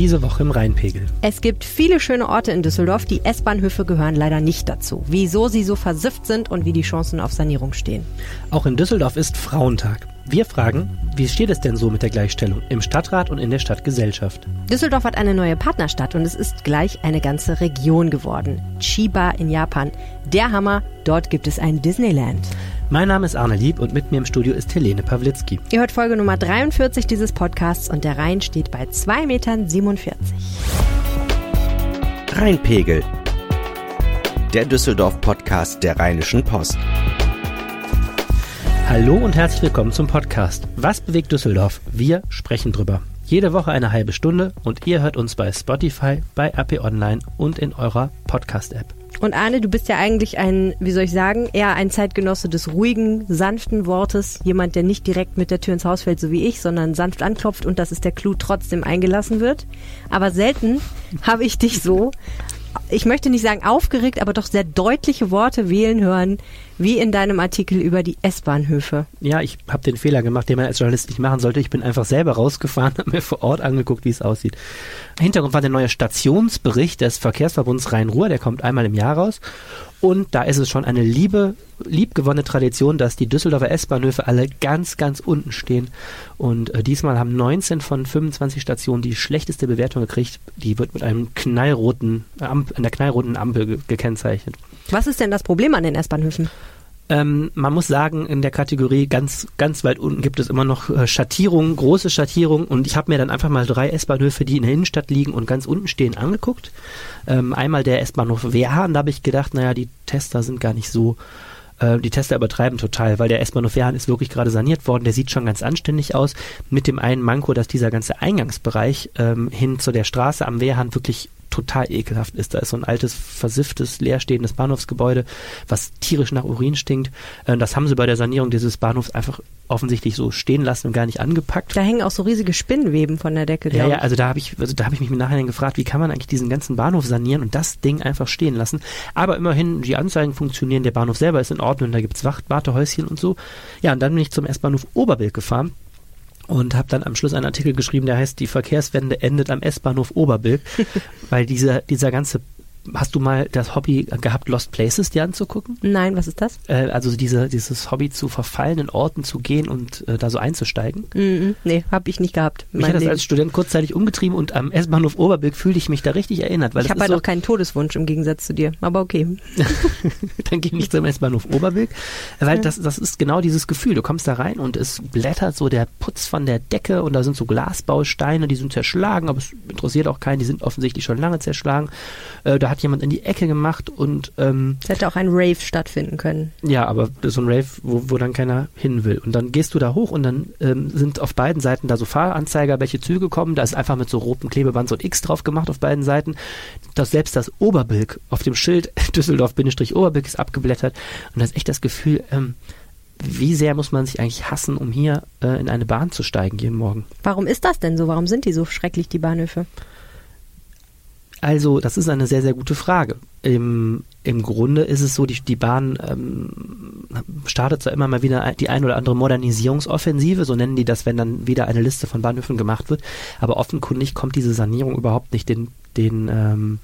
Diese Woche im Rheinpegel. Es gibt viele schöne Orte in Düsseldorf, die S-Bahnhöfe gehören leider nicht dazu. Wieso sie so versifft sind und wie die Chancen auf Sanierung stehen. Auch in Düsseldorf ist Frauentag. Wir fragen, wie steht es denn so mit der Gleichstellung im Stadtrat und in der Stadtgesellschaft? Düsseldorf hat eine neue Partnerstadt und es ist gleich eine ganze Region geworden. Chiba in Japan. Der Hammer, dort gibt es ein Disneyland. Mein Name ist Arne Lieb und mit mir im Studio ist Helene Pawlitzki. Ihr hört Folge Nummer 43 dieses Podcasts und der Rhein steht bei 2,47 Metern. Rheinpegel. Der Düsseldorf-Podcast der Rheinischen Post. Hallo und herzlich willkommen zum Podcast. Was bewegt Düsseldorf? Wir sprechen drüber. Jede Woche eine halbe Stunde und ihr hört uns bei Spotify, bei AP Online und in eurer Podcast-App. Und Arne, du bist ja eigentlich ein, wie soll ich sagen, eher ein Zeitgenosse des ruhigen, sanften Wortes. Jemand, der nicht direkt mit der Tür ins Haus fällt, so wie ich, sondern sanft anklopft und das ist der Clou, trotzdem eingelassen wird. Aber selten habe ich dich so ich möchte nicht sagen aufgeregt, aber doch sehr deutliche Worte wählen hören, wie in deinem Artikel über die S-Bahnhöfe. Ja, ich habe den Fehler gemacht, den man als Journalist nicht machen sollte. Ich bin einfach selber rausgefahren, habe mir vor Ort angeguckt, wie es aussieht. Hintergrund war der neue Stationsbericht des Verkehrsverbunds Rhein-Ruhr, der kommt einmal im Jahr raus. Und da ist es schon eine liebe, liebgewonnene Tradition, dass die Düsseldorfer S-Bahnhöfe alle ganz, ganz unten stehen. Und äh, diesmal haben 19 von 25 Stationen die schlechteste Bewertung gekriegt. Die wird mit einem knallroten, äh, einer knallroten Ampel ge gekennzeichnet. Was ist denn das Problem an den S-Bahnhöfen? Ähm, man muss sagen, in der Kategorie ganz, ganz weit unten gibt es immer noch äh, Schattierungen, große Schattierungen. Und ich habe mir dann einfach mal drei S-Bahnhöfe, die in der Innenstadt liegen und ganz unten stehen, angeguckt. Ähm, einmal der S-Bahnhof Wehrhahn, da habe ich gedacht, naja, die Tester sind gar nicht so äh, die Tester übertreiben total, weil der S-Bahnhof Wehrhahn ist wirklich gerade saniert worden. Der sieht schon ganz anständig aus. Mit dem einen Manko, dass dieser ganze Eingangsbereich ähm, hin zu der Straße am Wehrhahn wirklich total ekelhaft ist. Da ist so ein altes, versifftes, leerstehendes Bahnhofsgebäude, was tierisch nach Urin stinkt. Äh, das haben sie bei der Sanierung dieses Bahnhofs einfach offensichtlich so stehen lassen und gar nicht angepackt. Da hängen auch so riesige Spinnenweben von der Decke. Ja, ja, also da habe ich, also da habe ich mich im Nachhinein gefragt, wie kann man eigentlich diesen ganzen Bahnhof sanieren und das Ding einfach stehen lassen. Aber immerhin, die Anzeigen funktionieren, der Bahnhof selber ist in Ordnung, da gibt's Wacht, Wartehäuschen und so. Ja, und dann bin ich zum S-Bahnhof Oberbild gefahren und habe dann am Schluss einen Artikel geschrieben, der heißt, die Verkehrswende endet am S-Bahnhof Oberbilk, weil dieser, dieser ganze Hast du mal das Hobby gehabt, Lost Places dir anzugucken? Nein, was ist das? Äh, also diese, dieses Hobby zu verfallenen Orten zu gehen und äh, da so einzusteigen? Mm -mm, nee, habe ich nicht gehabt. Mich hat das als Student kurzzeitig umgetrieben und am S-Bahnhof Oberbilk fühlte ich mich da richtig erinnert. Weil ich habe halt so auch keinen Todeswunsch im Gegensatz zu dir, aber okay. Dann gehe ich zum S-Bahnhof Oberbilk, weil ja. das, das ist genau dieses Gefühl. Du kommst da rein und es blättert so der Putz von der Decke und da sind so Glasbausteine, die sind zerschlagen, aber es interessiert auch keinen, die sind offensichtlich schon lange zerschlagen. Äh, da hat jemand in die Ecke gemacht und ähm, es hätte auch ein Rave stattfinden können. Ja, aber so ein Rave, wo, wo dann keiner hin will. Und dann gehst du da hoch und dann ähm, sind auf beiden Seiten da so Fahranzeiger, welche Züge kommen. Da ist einfach mit so rotem Klebeband so ein X drauf gemacht auf beiden Seiten. Das, selbst das Oberbilk auf dem Schild Düsseldorf-Oberbilk ist abgeblättert. Und da ist echt das Gefühl, ähm, wie sehr muss man sich eigentlich hassen, um hier äh, in eine Bahn zu steigen jeden Morgen? Warum ist das denn so? Warum sind die so schrecklich, die Bahnhöfe? Also, das ist eine sehr, sehr gute Frage. Im, im Grunde ist es so, die, die Bahn ähm, startet zwar immer mal wieder die ein oder andere Modernisierungsoffensive, so nennen die das, wenn dann wieder eine Liste von Bahnhöfen gemacht wird, aber offenkundig kommt diese Sanierung überhaupt nicht den, den ähm,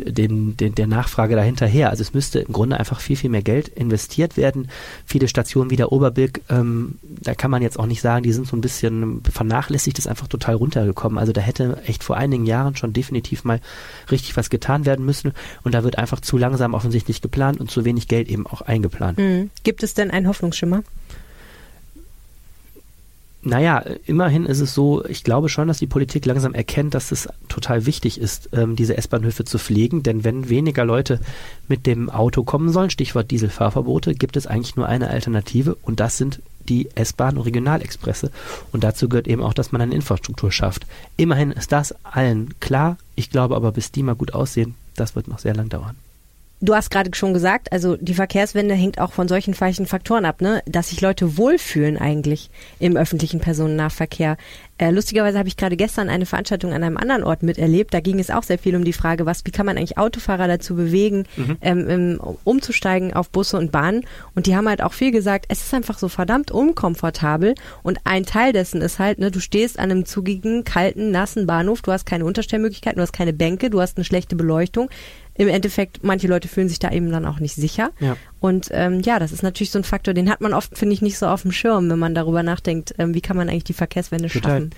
den, den, der Nachfrage dahinterher. Also es müsste im Grunde einfach viel, viel mehr Geld investiert werden. Viele Stationen wie der Oberbilk, ähm, da kann man jetzt auch nicht sagen, die sind so ein bisschen vernachlässigt, ist einfach total runtergekommen. Also da hätte echt vor einigen Jahren schon definitiv mal richtig was getan werden müssen und da wird einfach zu langsam offensichtlich geplant und zu wenig Geld eben auch eingeplant. Mhm. Gibt es denn einen Hoffnungsschimmer? Naja, immerhin ist es so, ich glaube schon, dass die Politik langsam erkennt, dass es total wichtig ist, ähm, diese S-Bahnhöfe zu pflegen. Denn wenn weniger Leute mit dem Auto kommen sollen, Stichwort Dieselfahrverbote, gibt es eigentlich nur eine Alternative und das sind die S-Bahn und Regionalexpresse. Und dazu gehört eben auch, dass man eine Infrastruktur schafft. Immerhin ist das allen klar. Ich glaube aber, bis die mal gut aussehen, das wird noch sehr lang dauern. Du hast gerade schon gesagt, also die Verkehrswende hängt auch von solchen falschen Faktoren ab, ne? dass sich Leute wohlfühlen eigentlich im öffentlichen Personennahverkehr. Äh, lustigerweise habe ich gerade gestern eine Veranstaltung an einem anderen Ort miterlebt. Da ging es auch sehr viel um die Frage, was, wie kann man eigentlich Autofahrer dazu bewegen, mhm. ähm, umzusteigen auf Busse und Bahnen. Und die haben halt auch viel gesagt, es ist einfach so verdammt unkomfortabel. Und ein Teil dessen ist halt, ne, du stehst an einem zugigen, kalten, nassen Bahnhof, du hast keine Unterstellmöglichkeiten, du hast keine Bänke, du hast eine schlechte Beleuchtung im Endeffekt, manche Leute fühlen sich da eben dann auch nicht sicher. Ja. Und ähm, ja, das ist natürlich so ein Faktor, den hat man oft, finde ich, nicht so auf dem Schirm, wenn man darüber nachdenkt, ähm, wie kann man eigentlich die Verkehrswende Total. schaffen.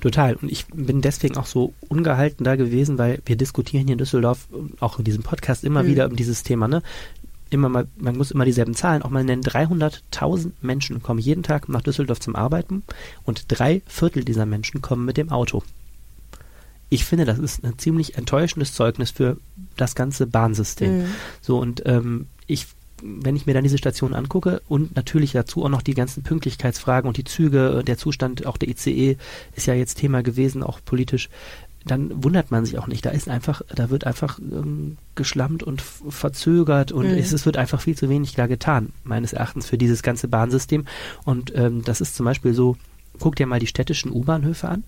Total. Und ich bin deswegen auch so ungehalten da gewesen, weil wir diskutieren hier in Düsseldorf auch in diesem Podcast immer mhm. wieder um dieses Thema, ne? Immer mal, man muss immer dieselben Zahlen auch mal nennen. 300.000 Menschen kommen jeden Tag nach Düsseldorf zum Arbeiten und drei Viertel dieser Menschen kommen mit dem Auto ich finde, das ist ein ziemlich enttäuschendes Zeugnis für das ganze Bahnsystem. Mhm. So und ähm, ich wenn ich mir dann diese Station angucke und natürlich dazu auch noch die ganzen Pünktlichkeitsfragen und die Züge, der Zustand auch der ICE ist ja jetzt Thema gewesen, auch politisch, dann wundert man sich auch nicht. Da ist einfach, da wird einfach ähm, geschlammt und verzögert und mhm. es, es, wird einfach viel zu wenig da getan, meines Erachtens, für dieses ganze Bahnsystem. Und ähm, das ist zum Beispiel so, guck dir mal die städtischen U-Bahnhöfe an.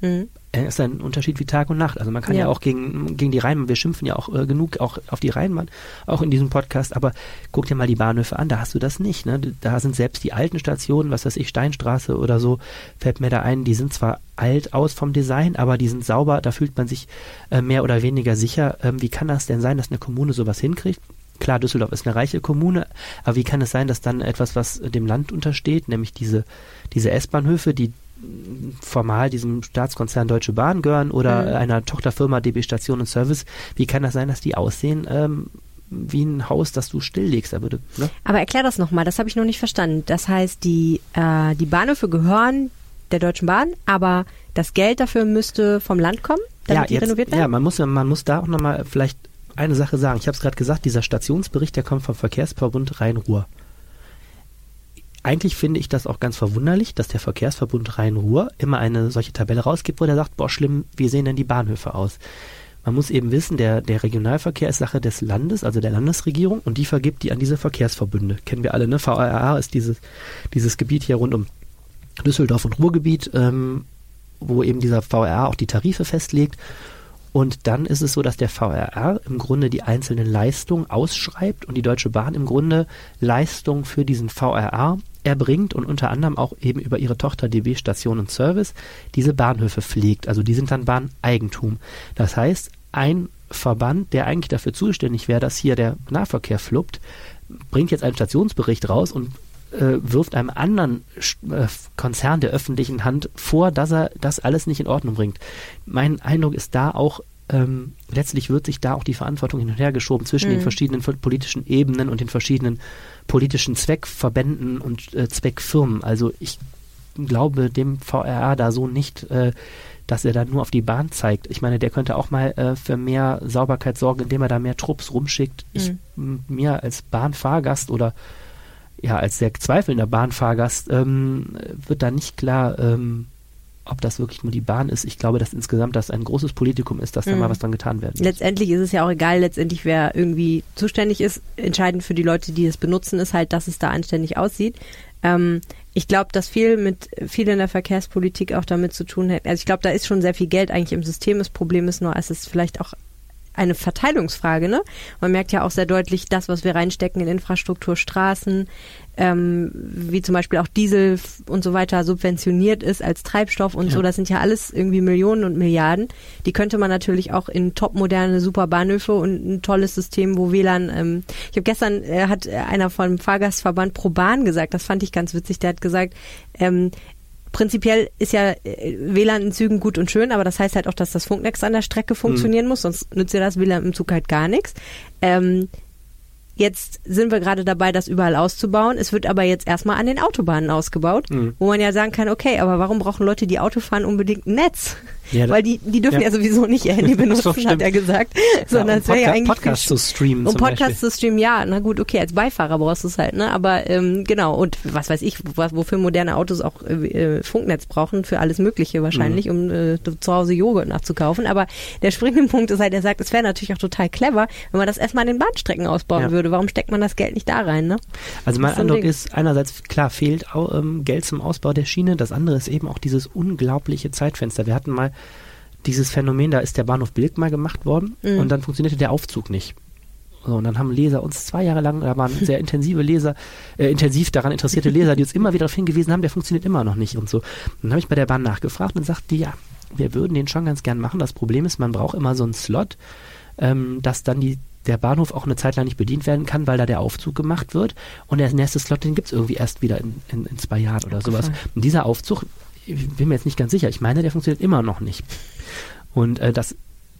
Mhm. Es ist ein Unterschied wie Tag und Nacht. Also man kann ja, ja auch gegen, gegen die Rheinbahn, wir schimpfen ja auch äh, genug auch auf die Rheinbahn, auch in diesem Podcast, aber guck dir mal die Bahnhöfe an, da hast du das nicht. Ne? Da sind selbst die alten Stationen, was weiß ich, Steinstraße oder so, fällt mir da ein, die sind zwar alt aus vom Design, aber die sind sauber, da fühlt man sich äh, mehr oder weniger sicher. Ähm, wie kann das denn sein, dass eine Kommune sowas hinkriegt? Klar, Düsseldorf ist eine reiche Kommune, aber wie kann es sein, dass dann etwas, was dem Land untersteht, nämlich diese, diese S-Bahnhöfe, die formal diesem Staatskonzern Deutsche Bahn gehören oder mhm. einer Tochterfirma DB Station und Service, wie kann das sein, dass die aussehen ähm, wie ein Haus, das du stilllegst? Da würde, ne? Aber erklär das nochmal, das habe ich noch nicht verstanden. Das heißt, die, äh, die Bahnhöfe gehören der Deutschen Bahn, aber das Geld dafür müsste vom Land kommen, damit ja, die jetzt, renoviert werden? Ja, man muss, man muss da auch nochmal vielleicht eine Sache sagen. Ich habe es gerade gesagt, dieser Stationsbericht, der kommt vom Verkehrsverbund Rhein-Ruhr eigentlich finde ich das auch ganz verwunderlich, dass der Verkehrsverbund Rhein-Ruhr immer eine solche Tabelle rausgibt, wo der sagt, boah, schlimm, wie sehen denn die Bahnhöfe aus? Man muss eben wissen, der, der Regionalverkehr ist Sache des Landes, also der Landesregierung, und die vergibt die an diese Verkehrsverbünde. Kennen wir alle, ne? VRA ist dieses, dieses Gebiet hier rund um Düsseldorf und Ruhrgebiet, ähm, wo eben dieser VRA auch die Tarife festlegt. Und dann ist es so, dass der VRR im Grunde die einzelnen Leistungen ausschreibt und die Deutsche Bahn im Grunde Leistungen für diesen VRR erbringt und unter anderem auch eben über ihre Tochter DB Station und Service diese Bahnhöfe pflegt. Also die sind dann Bahneigentum. Das heißt, ein Verband, der eigentlich dafür zuständig wäre, dass hier der Nahverkehr fluppt, bringt jetzt einen Stationsbericht raus und äh, wirft einem anderen äh, Konzern der öffentlichen Hand vor, dass er das alles nicht in Ordnung bringt. Mein Eindruck ist da auch, ähm, letztlich wird sich da auch die Verantwortung hin und her geschoben zwischen mhm. den verschiedenen politischen Ebenen und den verschiedenen politischen Zweckverbänden und äh, Zweckfirmen. Also ich glaube dem VRA da so nicht, äh, dass er da nur auf die Bahn zeigt. Ich meine, der könnte auch mal äh, für mehr Sauberkeit sorgen, indem er da mehr Trupps rumschickt. Mhm. Ich mir als Bahnfahrgast oder ja, als sehr zweifelnder Bahnfahrgast ähm, wird da nicht klar, ähm, ob das wirklich nur die Bahn ist. Ich glaube, dass insgesamt das ein großes Politikum ist, dass mhm. da mal was dran getan werden muss. Letztendlich ist es ja auch egal, letztendlich wer irgendwie zuständig ist. Entscheidend für die Leute, die es benutzen, ist halt, dass es da anständig aussieht. Ähm, ich glaube, dass viel mit viel in der Verkehrspolitik auch damit zu tun hat. Also ich glaube, da ist schon sehr viel Geld eigentlich im System. Das Problem ist nur, es ist vielleicht auch eine Verteilungsfrage. Ne? Man merkt ja auch sehr deutlich, das, was wir reinstecken in Infrastruktur, Straßen, ähm, wie zum Beispiel auch Diesel und so weiter subventioniert ist als Treibstoff und ja. so, das sind ja alles irgendwie Millionen und Milliarden. Die könnte man natürlich auch in topmoderne Superbahnhöfe und ein tolles System, wo WLAN, ähm, ich habe gestern, äh, hat einer vom Fahrgastverband ProBahn gesagt, das fand ich ganz witzig, der hat gesagt, ähm, prinzipiell ist ja äh, WLAN in Zügen gut und schön, aber das heißt halt auch, dass das Funknetz an der Strecke funktionieren mhm. muss, sonst nützt ja das WLAN im Zug halt gar nichts. Ähm, Jetzt sind wir gerade dabei, das überall auszubauen. Es wird aber jetzt erstmal an den Autobahnen ausgebaut, Mhm. wo man ja sagen kann, okay, aber warum brauchen Leute, die Auto fahren, unbedingt ein Netz? Ja, Weil die, die dürfen ja. ja. sowieso nicht ihr Handy benutzen, So, hat er gesagt. Sondern um es wäre ja eigentlich Podcast zu streamen um Podcast Beispiel. zu streamen, ja, na gut, okay, als Beifahrer brauchst du es halt, ne? Aber ähm, genau, und was weiß ich, was, wofür moderne Autos auch äh, äh, Funknetz brauchen, für alles Mögliche wahrscheinlich, um äh, zu Hause Joghurt nachzukaufen. Aber der springende Punkt ist halt, er sagt, es wäre natürlich auch total clever, wenn man das erstmal an den Bahnstrecken ausbauen Ja. würde. Warum steckt man das Geld nicht da rein, ne? Also mein Eindruck Ding. ist, einerseits, klar, fehlt auch, ähm, Geld zum Ausbau der Schiene. Das andere ist eben auch dieses unglaubliche Zeitfenster. Wir hatten mal dieses Phänomen, da ist der Bahnhof Bilk mal gemacht worden Mhm. und dann funktionierte der Aufzug nicht. So, und dann haben Leser uns zwei Jahre lang, da waren sehr intensive Leser, äh, intensiv daran interessierte Leser, die uns immer wieder darauf hingewiesen haben, der funktioniert immer noch nicht und so. Dann habe ich bei der Bahn nachgefragt und sagte, ja, wir würden den schon ganz gern machen. Das Problem ist, man braucht immer so einen Slot, ähm, dass dann die, der Bahnhof auch eine Zeit lang nicht bedient werden kann, weil da der Aufzug gemacht wird. Und der nächste Slot, den gibt's irgendwie erst wieder in, in, in zwei Jahren oder sowas. Und dieser Aufzug, ich bin mir jetzt nicht ganz sicher, ich meine, der funktioniert immer noch nicht. Und äh, das,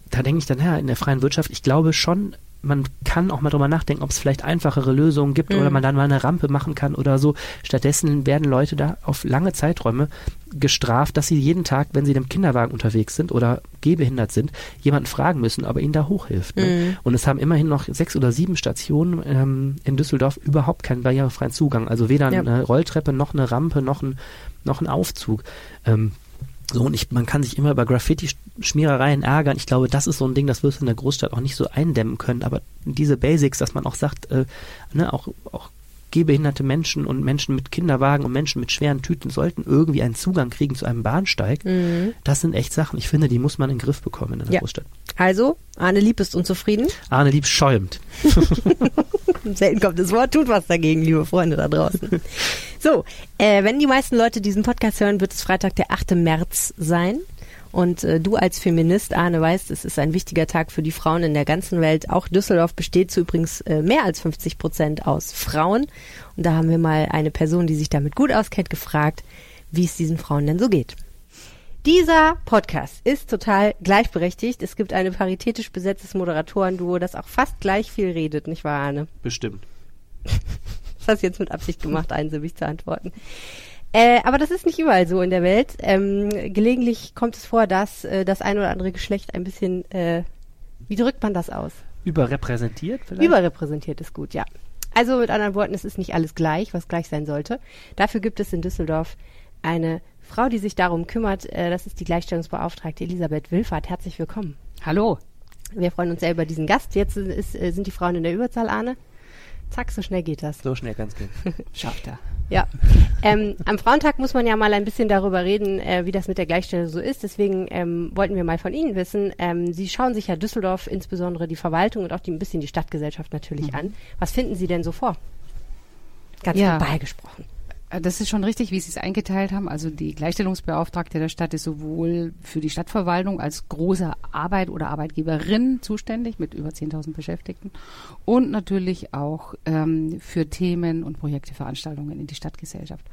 da denke ich dann, ja, in der freien Wirtschaft, ich glaube schon, man kann auch mal drüber nachdenken, ob es vielleicht einfachere Lösungen gibt Mhm. oder man dann mal eine Rampe machen kann oder so. Stattdessen werden Leute da auf lange Zeiträume gestraft, dass sie jeden Tag, wenn sie in einem Kinderwagen unterwegs sind oder gehbehindert sind, jemanden fragen müssen, ob er ihnen da hochhilft. Ne? Mhm. Und es haben immerhin noch sechs oder sieben Stationen ähm, in Düsseldorf überhaupt keinen barrierefreien Zugang. Also weder Ja. eine Rolltreppe noch eine Rampe noch ein, noch ein Aufzug. Ähm, so, und ich, man kann sich immer über Graffiti-Schmierereien ärgern. Ich glaube, das ist so ein Ding, das wirst du in der Großstadt auch nicht so eindämmen können. Aber diese Basics, dass man auch sagt, äh, ne, auch, auch gehbehinderte Menschen und Menschen mit Kinderwagen und Menschen mit schweren Tüten sollten irgendwie einen Zugang kriegen zu einem Bahnsteig. Mhm. Das sind echt Sachen. Ich finde, die muss man in den Griff bekommen in der Ja. Großstadt. Also, Arne Lieb ist unzufrieden. Arne Lieb schäumt. Selten kommt das Wort, tut was dagegen, liebe Freunde da draußen. so, äh, wenn die meisten Leute diesen Podcast hören, wird es Freitag, der 8. März sein. Und äh, du als Feminist, Arne, weißt, es ist ein wichtiger Tag für die Frauen in der ganzen Welt. Auch Düsseldorf besteht zu übrigens äh, mehr als 50 Prozent aus Frauen. Und da haben wir mal eine Person, die sich damit gut auskennt, gefragt, wie es diesen Frauen denn so geht. Dieser Podcast ist total gleichberechtigt. Es gibt ein paritätisch besetztes Moderatorenduo, das auch fast gleich viel redet, nicht wahr, Arne? Bestimmt. Das hast du jetzt mit Absicht gemacht, einsilbig zu antworten. Äh, aber das ist nicht überall so in der Welt. Ähm, gelegentlich kommt es vor, dass äh, das ein oder andere Geschlecht ein bisschen, äh, wie drückt man das aus? Überrepräsentiert vielleicht? Überrepräsentiert ist gut, ja. Also mit anderen Worten, es ist nicht alles gleich, was gleich sein sollte. Dafür gibt es in Düsseldorf eine Frau, die sich darum kümmert. Äh, das ist die Gleichstellungsbeauftragte Elisabeth Wilfahrt. Herzlich willkommen. Hallo. Wir freuen uns sehr über diesen Gast. Jetzt ist, äh, sind die Frauen in der Überzahl, Arne. Zack, so schnell geht das. so schnell kann's gehen. Schafft er. Ja. Ähm, am Frauentag muss man ja mal ein bisschen darüber reden, äh, wie das mit der Gleichstellung so ist. Deswegen ähm, wollten wir mal von Ihnen wissen. Ähm, Sie schauen sich ja Düsseldorf, insbesondere die Verwaltung und auch die, ein bisschen die Stadtgesellschaft natürlich an. Was finden Sie denn so vor? Ganz Ja. global gesprochen. Äh, Das ist schon richtig, wie Sie es eingeteilt haben. Also die Gleichstellungsbeauftragte der Stadt ist sowohl für die Stadtverwaltung als große Arbeit oder Arbeitgeberin zuständig mit über 10.000 Beschäftigten und natürlich auch ähm, für Themen und Projekte, Veranstaltungen in die Stadtgesellschaft.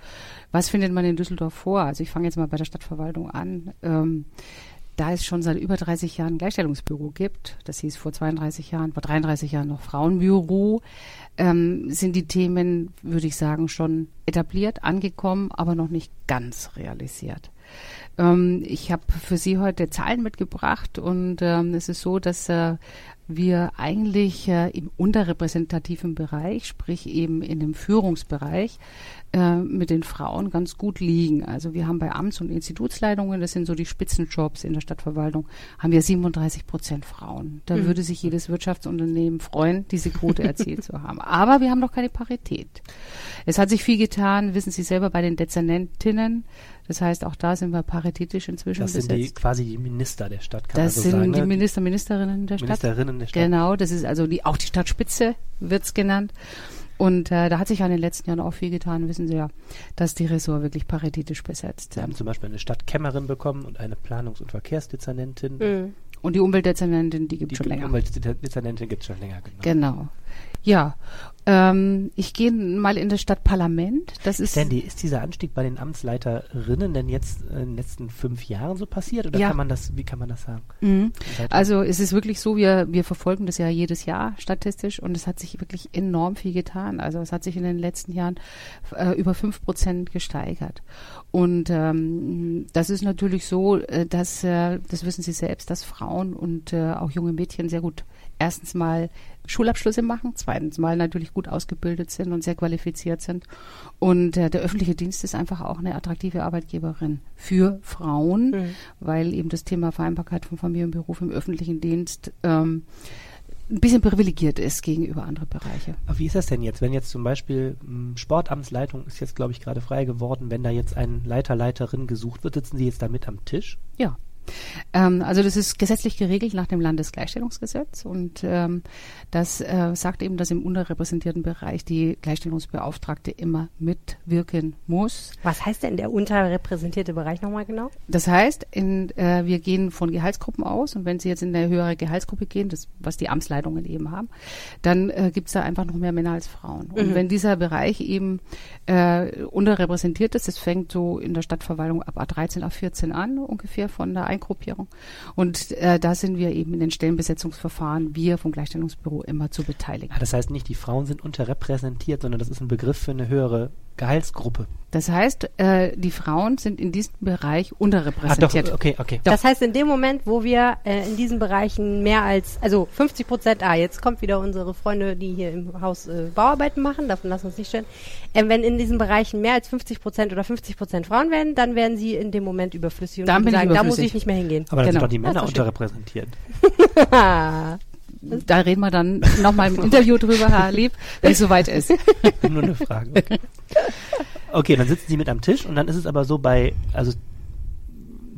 Was findet man in Düsseldorf vor? Also ich fange jetzt mal bei der Stadtverwaltung an. Ähm, da es schon seit über 30 Jahren ein Gleichstellungsbüro gibt, das hieß vor 32 Jahren, vor 33 Jahren noch Frauenbüro, ähm, sind die Themen, würde ich sagen, schon etabliert, angekommen, aber noch nicht ganz realisiert. Ähm, ich habe für Sie heute Zahlen mitgebracht und ähm, es ist so, dass äh, wir eigentlich äh, im unterrepräsentativen Bereich, sprich eben in dem Führungsbereich, äh, mit den Frauen ganz gut liegen. Also wir haben bei Amts- und Institutsleitungen, das sind so die Spitzenjobs in der Stadtverwaltung, haben wir 37 Prozent Frauen. Da Mhm. würde sich jedes Wirtschaftsunternehmen freuen, diese Quote erzielt zu haben. Aber wir haben noch keine Parität. Es hat sich viel getan, wissen Sie selber, bei den Dezernentinnen. Das heißt, auch da sind wir paritätisch inzwischen Das sind die besetzt. quasi die Minister der Stadt, kann Das man so sind sagen. die ne? Minister, Ministerinnen der Stadt. Ministerinnen der Stadt. Genau, das ist also die, auch die Stadtspitze wird's genannt. Und äh, da hat sich ja in den letzten Jahren auch viel getan, wissen Sie ja, dass die Ressort wirklich paritätisch besetzt Wir haben sind. zum Beispiel eine Stadtkämmerin bekommen und eine Planungs- und Verkehrsdezernentin. Mhm. Und die Umweltdezernentin, die gibt Die schon länger. Umweltdezernentin gibt es schon länger, genau. Genau. Ja. Ähm, ich gehe mal in das Stadtparlament. Das ist Sandy, ist dieser Anstieg bei den Amtsleiterinnen denn jetzt in den letzten fünf Jahren so passiert oder Ja. kann man das, wie kann man das sagen? Mhm. Also es ist wirklich so, wir, wir verfolgen das ja jedes Jahr statistisch und es hat sich wirklich enorm viel getan. Also es hat sich in den letzten Jahren äh, über fünf Prozent gesteigert. Und ähm, das ist natürlich so, äh, dass, äh, das wissen Sie selbst, dass Frauen und äh, auch junge Mädchen sehr gut erstens mal Schulabschlüsse machen, zweitens mal natürlich gut ausgebildet sind und sehr qualifiziert sind. Und äh, der öffentliche Dienst ist einfach auch eine attraktive Arbeitgeberin für Frauen, Mhm. weil eben das Thema Vereinbarkeit von Familie und Beruf im öffentlichen Dienst ähm, ein bisschen privilegiert ist gegenüber anderen Bereiche. Aber wie ist das denn jetzt, wenn jetzt zum Beispiel mh, Sportamtsleitung ist jetzt, glaube ich, gerade frei geworden, wenn da jetzt ein Leiter, Leiterin gesucht wird, sitzen Sie jetzt da mit am Tisch? Ja. Ähm, also das ist gesetzlich geregelt nach dem Landesgleichstellungsgesetz und ähm, das äh, sagt eben, dass im unterrepräsentierten Bereich die Gleichstellungsbeauftragte immer mitwirken muss. Was heißt denn der unterrepräsentierte Bereich nochmal genau? Das heißt, in, äh, wir gehen von Gehaltsgruppen aus und wenn Sie jetzt in eine höhere Gehaltsgruppe gehen, das was die Amtsleitungen eben haben, dann äh, gibt es da einfach noch mehr Männer als Frauen. Und Mhm. wenn dieser Bereich eben äh, unterrepräsentiert ist, das fängt so in der Stadtverwaltung ab A13, A14 an, ungefähr von der Eingruppierung. Und äh, da sind wir eben in den Stellenbesetzungsverfahren, wir vom Gleichstellungsbüro immer zu beteiligen. Ah, das heißt nicht, die Frauen sind unterrepräsentiert, sondern das ist ein Begriff für eine höhere Gehaltsgruppe. Das heißt, äh, die Frauen sind in diesem Bereich Ah, doch, unterrepräsentiert. okay, okay. Doch. Das heißt, in dem Moment, wo wir äh, in diesen Bereichen mehr als, also 50 Prozent, ah, jetzt kommt wieder unsere Freunde, die hier im Haus äh, Bauarbeiten machen, davon lassen wir uns nicht stellen. Ähm, wenn in diesen Bereichen mehr als 50 Prozent oder 50 Prozent Frauen werden, dann werden sie in dem Moment überflüssig und Dann sagen, da muss ich nicht mehr hingehen. Aber dann Genau. sind doch die Männer unterrepräsentiert. Da reden wir dann nochmal im Interview drüber, Herr Lieb, wenn es soweit ist. Nur eine Frage. Okay. okay, dann sitzen sie mit am Tisch und dann ist es aber so bei, also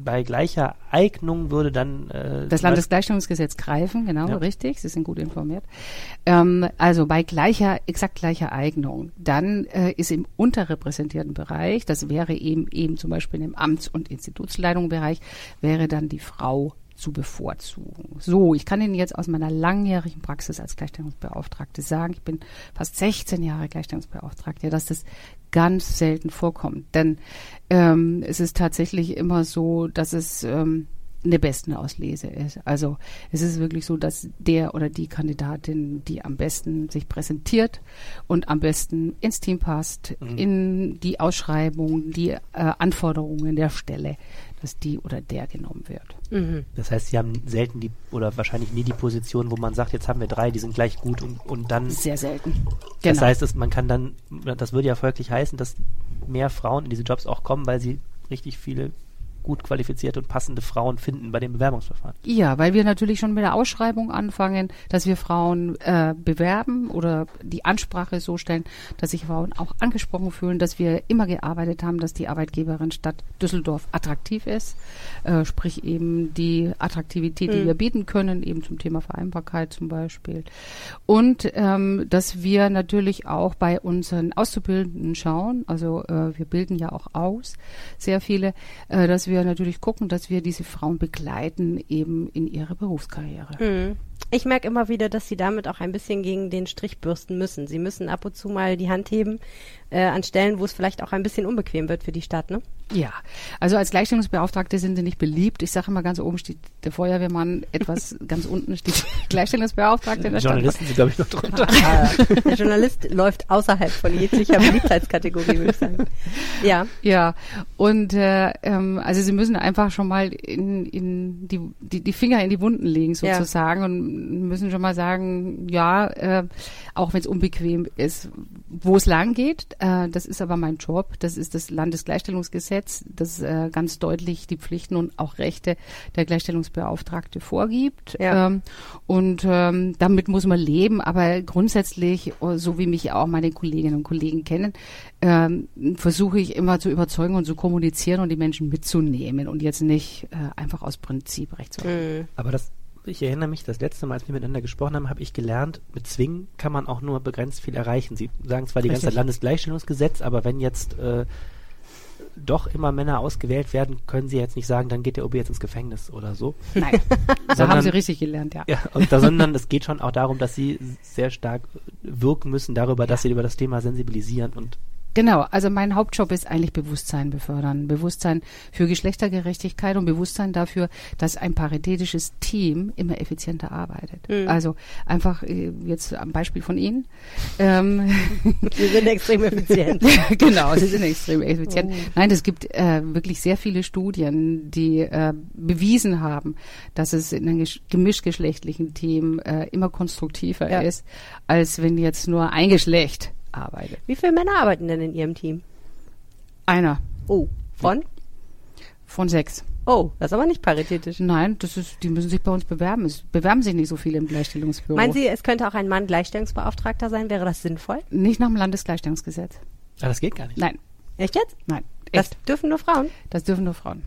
bei gleicher Eignung würde dann äh, Das Landesgleichstellungsgesetz greifen, genau, Ja. richtig. Sie sind gut informiert. Ähm, also bei gleicher, exakt gleicher Eignung, dann äh, ist im unterrepräsentierten Bereich, das wäre eben eben zum Beispiel im Amts- und Institutsleitungsbereich, wäre dann die Frau zu bevorzugen. So, ich kann Ihnen jetzt aus meiner langjährigen Praxis als Gleichstellungsbeauftragte sagen, ich bin fast 16 Jahre Gleichstellungsbeauftragte, dass das ganz selten vorkommt. Denn ähm, es ist tatsächlich immer so, dass es ähm, eine Bestenauslese ist. Also es ist wirklich so, dass der oder die Kandidatin, die am besten sich präsentiert und am besten ins Team passt, Mhm. in die Ausschreibung, die äh, Anforderungen der Stelle, dass die oder der genommen wird. Mhm. Das heißt, sie haben selten die oder wahrscheinlich nie die Position, wo man sagt, jetzt haben wir drei, die sind gleich gut und, und dann. Sehr selten. Das Genau. heißt, dass man kann dann, das würde ja folglich heißen, dass mehr Frauen in diese Jobs auch kommen, weil sie richtig viele gut qualifizierte und passende Frauen finden bei dem Bewerbungsverfahren. Ja, weil wir natürlich schon mit der Ausschreibung anfangen, dass wir Frauen äh, bewerben oder die Ansprache so stellen, dass sich Frauen auch angesprochen fühlen, dass wir immer gearbeitet haben, dass die Arbeitgeberin Stadt Düsseldorf attraktiv ist, äh, sprich eben die Attraktivität, die Mhm. wir bieten können, eben zum Thema Vereinbarkeit zum Beispiel. Und ähm, dass wir natürlich auch bei unseren Auszubildenden schauen, also äh, wir bilden ja auch aus, sehr viele, äh, dass wir natürlich gucken, dass wir diese Frauen begleiten eben in ihrer Berufskarriere. Mhm. Ich merke immer wieder, dass sie damit auch ein bisschen gegen den Strich bürsten müssen. Sie müssen ab und zu mal die Hand heben äh, an Stellen, wo es vielleicht auch ein bisschen unbequem wird für die Stadt, ne? Ja, also als Gleichstellungsbeauftragte sind sie nicht beliebt. Ich sage immer ganz oben steht der Feuerwehrmann, etwas ganz unten steht Gleichstellungsbeauftragte in der Stadt. Journalisten sind, glaube ich, noch drunter. Der Journalist läuft außerhalb von jeglicher Beliebtheitskategorie, würde ich sagen. Ja. Ja, und äh, ähm, also sie müssen einfach schon mal in, in die, die, die Finger in die Wunden legen Ja. sozusagen und müssen schon mal sagen, ja, äh, auch wenn es unbequem ist, wo es lang geht. Äh, das ist aber mein Job. Das ist das Landesgleichstellungsgesetz, das äh, ganz deutlich die Pflichten und auch Rechte der Gleichstellungsbeauftragte vorgibt. Ja. Ähm, und ähm, damit muss man leben. Aber grundsätzlich, äh, so wie mich auch meine Kolleginnen und Kollegen kennen, ähm, versuche ich immer zu überzeugen und zu kommunizieren und die Menschen mitzunehmen und jetzt nicht äh, einfach aus Prinzip recht zu Mhm. Aber das, ich erinnere mich, das letzte Mal, als wir miteinander gesprochen haben, habe ich gelernt, mit Zwingen kann man auch nur begrenzt viel erreichen. Sie sagen zwar die ganze Richtig. Zeit Landesgleichstellungsgesetz, aber wenn jetzt äh, doch immer Männer ausgewählt werden, können sie jetzt nicht sagen, dann geht der OB jetzt ins Gefängnis oder so. Nein, da haben Sie richtig gelernt, ja. Ja, und da, sondern es geht schon auch darum, dass sie sehr stark wirken müssen darüber, dass sie über das Thema sensibilisieren und Genau, also mein Hauptjob ist eigentlich Bewusstsein befördern. Bewusstsein für Geschlechtergerechtigkeit und Bewusstsein dafür, dass ein paritätisches Team immer effizienter arbeitet. Mhm. Also einfach äh, jetzt am Beispiel von Ihnen. Ähm, Wir sind extrem effizient. genau, sie sind extrem effizient. Oh. Nein, es gibt äh, wirklich sehr viele Studien, die äh, bewiesen haben, dass es in einem gesch- gemischgeschlechtlichen Team äh, immer konstruktiver Ja. ist, als wenn jetzt nur ein Geschlecht arbeitet. Wie viele Männer arbeiten denn in Ihrem Team? Einer Oh, von? von sechs. Oh, das ist aber nicht paritätisch. Nein, das ist, die müssen sich bei uns bewerben. Es bewerben sich nicht so viele im Gleichstellungsbüro. Meinen Sie, es könnte auch ein Mann Gleichstellungsbeauftragter sein? Wäre das sinnvoll? Nicht nach dem Landesgleichstellungsgesetz. ah, das geht gar nicht. Nein, Echt jetzt? nein. Das Echt. dürfen nur Frauen. Das dürfen nur Frauen.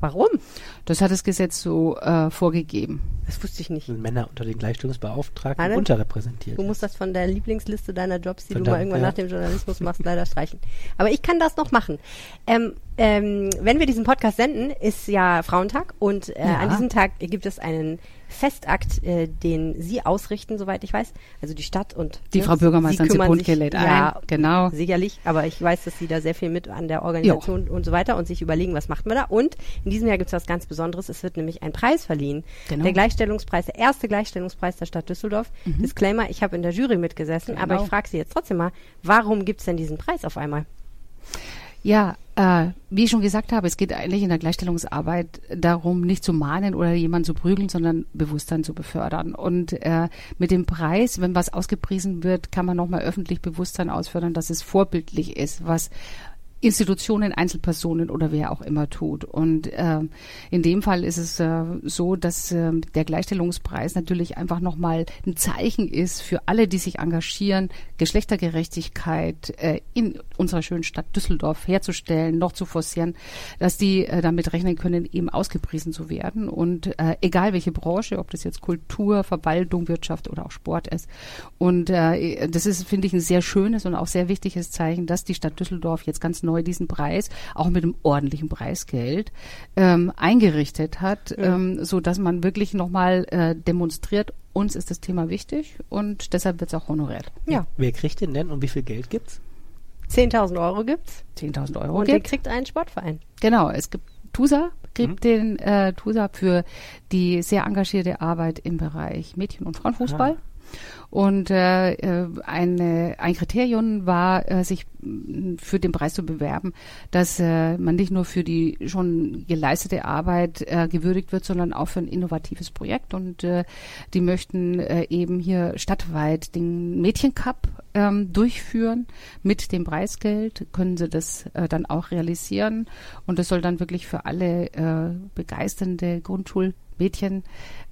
Warum? Das hat das Gesetz so äh, vorgegeben. Das wusste ich nicht. Männer unter den Gleichstellungsbeauftragten Anne? unterrepräsentiert. Du musst das von der Lieblingsliste deiner Jobs, die du Verdammt, mal irgendwann ja. nach dem Journalismus machst, leider streichen. Aber ich kann das noch machen. Ähm, ähm, wenn wir diesen Podcast senden, ist ja Frauentag und äh, Ja. an diesem Tag gibt es einen Festakt, äh, den Sie ausrichten, soweit ich weiß. Also die Stadt und Die Frau Bürgermeisterin sich- lädt ja, ein. Genau. Sicherlich, aber ich weiß, dass Sie da sehr viel mit an der Organisation und so weiter und sich überlegen, was macht man da. Und in diesem Jahr gibt es was ganz Besonderes. Es wird nämlich ein Preis verliehen. Genau. Der Gleichstellungspreis, der erste Gleichstellungspreis der Stadt Düsseldorf. Disclaimer, ich habe in der Jury mitgesessen, aber Genau. ich frage Sie jetzt trotzdem mal, warum gibt es denn diesen Preis auf einmal? Ja, äh, wie ich schon gesagt habe, es geht eigentlich in der Gleichstellungsarbeit darum, nicht zu mahnen oder jemanden zu prügeln, sondern Bewusstsein zu befördern. Und äh, mit dem Preis, wenn was ausgepriesen wird, kann man nochmal öffentlich Bewusstsein ausfördern, dass es vorbildlich ist, was Institutionen, Einzelpersonen oder wer auch immer tut. Und ähm, in dem Fall ist es äh, so, dass ähm, der Gleichstellungspreis natürlich einfach nochmal ein Zeichen ist für alle, die sich engagieren, Geschlechtergerechtigkeit äh, in unserer schönen Stadt Düsseldorf herzustellen, noch zu forcieren, dass die äh, damit rechnen können, eben ausgepriesen zu werden. Und äh, egal welche Branche, ob das jetzt Kultur, Verwaltung, Wirtschaft oder auch Sport ist. Und äh, das ist, finde ich, ein sehr schönes und auch sehr wichtiges Zeichen, dass die Stadt Düsseldorf jetzt ganz neu diesen Preis, auch mit einem ordentlichen Preisgeld, ähm, eingerichtet hat, ähm, so dass man wirklich nochmal äh, demonstriert, uns ist das Thema wichtig und deshalb wird es auch honoriert. Ja, Wer kriegt den denn und wie viel Geld gibt's? 10.000 Euro gibt's 10.000 Euro und den gibt. kriegt ein Sportverein. Genau, es gibt TUSA, gibt den äh, TUSA für die sehr engagierte Arbeit im Bereich Mädchen- und Frauenfußball. Und äh, äh, eine, ein Kriterium war, äh, sich für den Preis zu bewerben, dass äh, man nicht nur für die schon geleistete Arbeit äh, gewürdigt wird, sondern auch für ein innovatives Projekt. Und äh, die möchten äh, eben hier stadtweit den Mädchencup ähm, durchführen mit dem Preisgeld. Können sie das äh, dann auch realisieren. Und das soll dann wirklich für alle äh, begeisternde Grundschulmädchen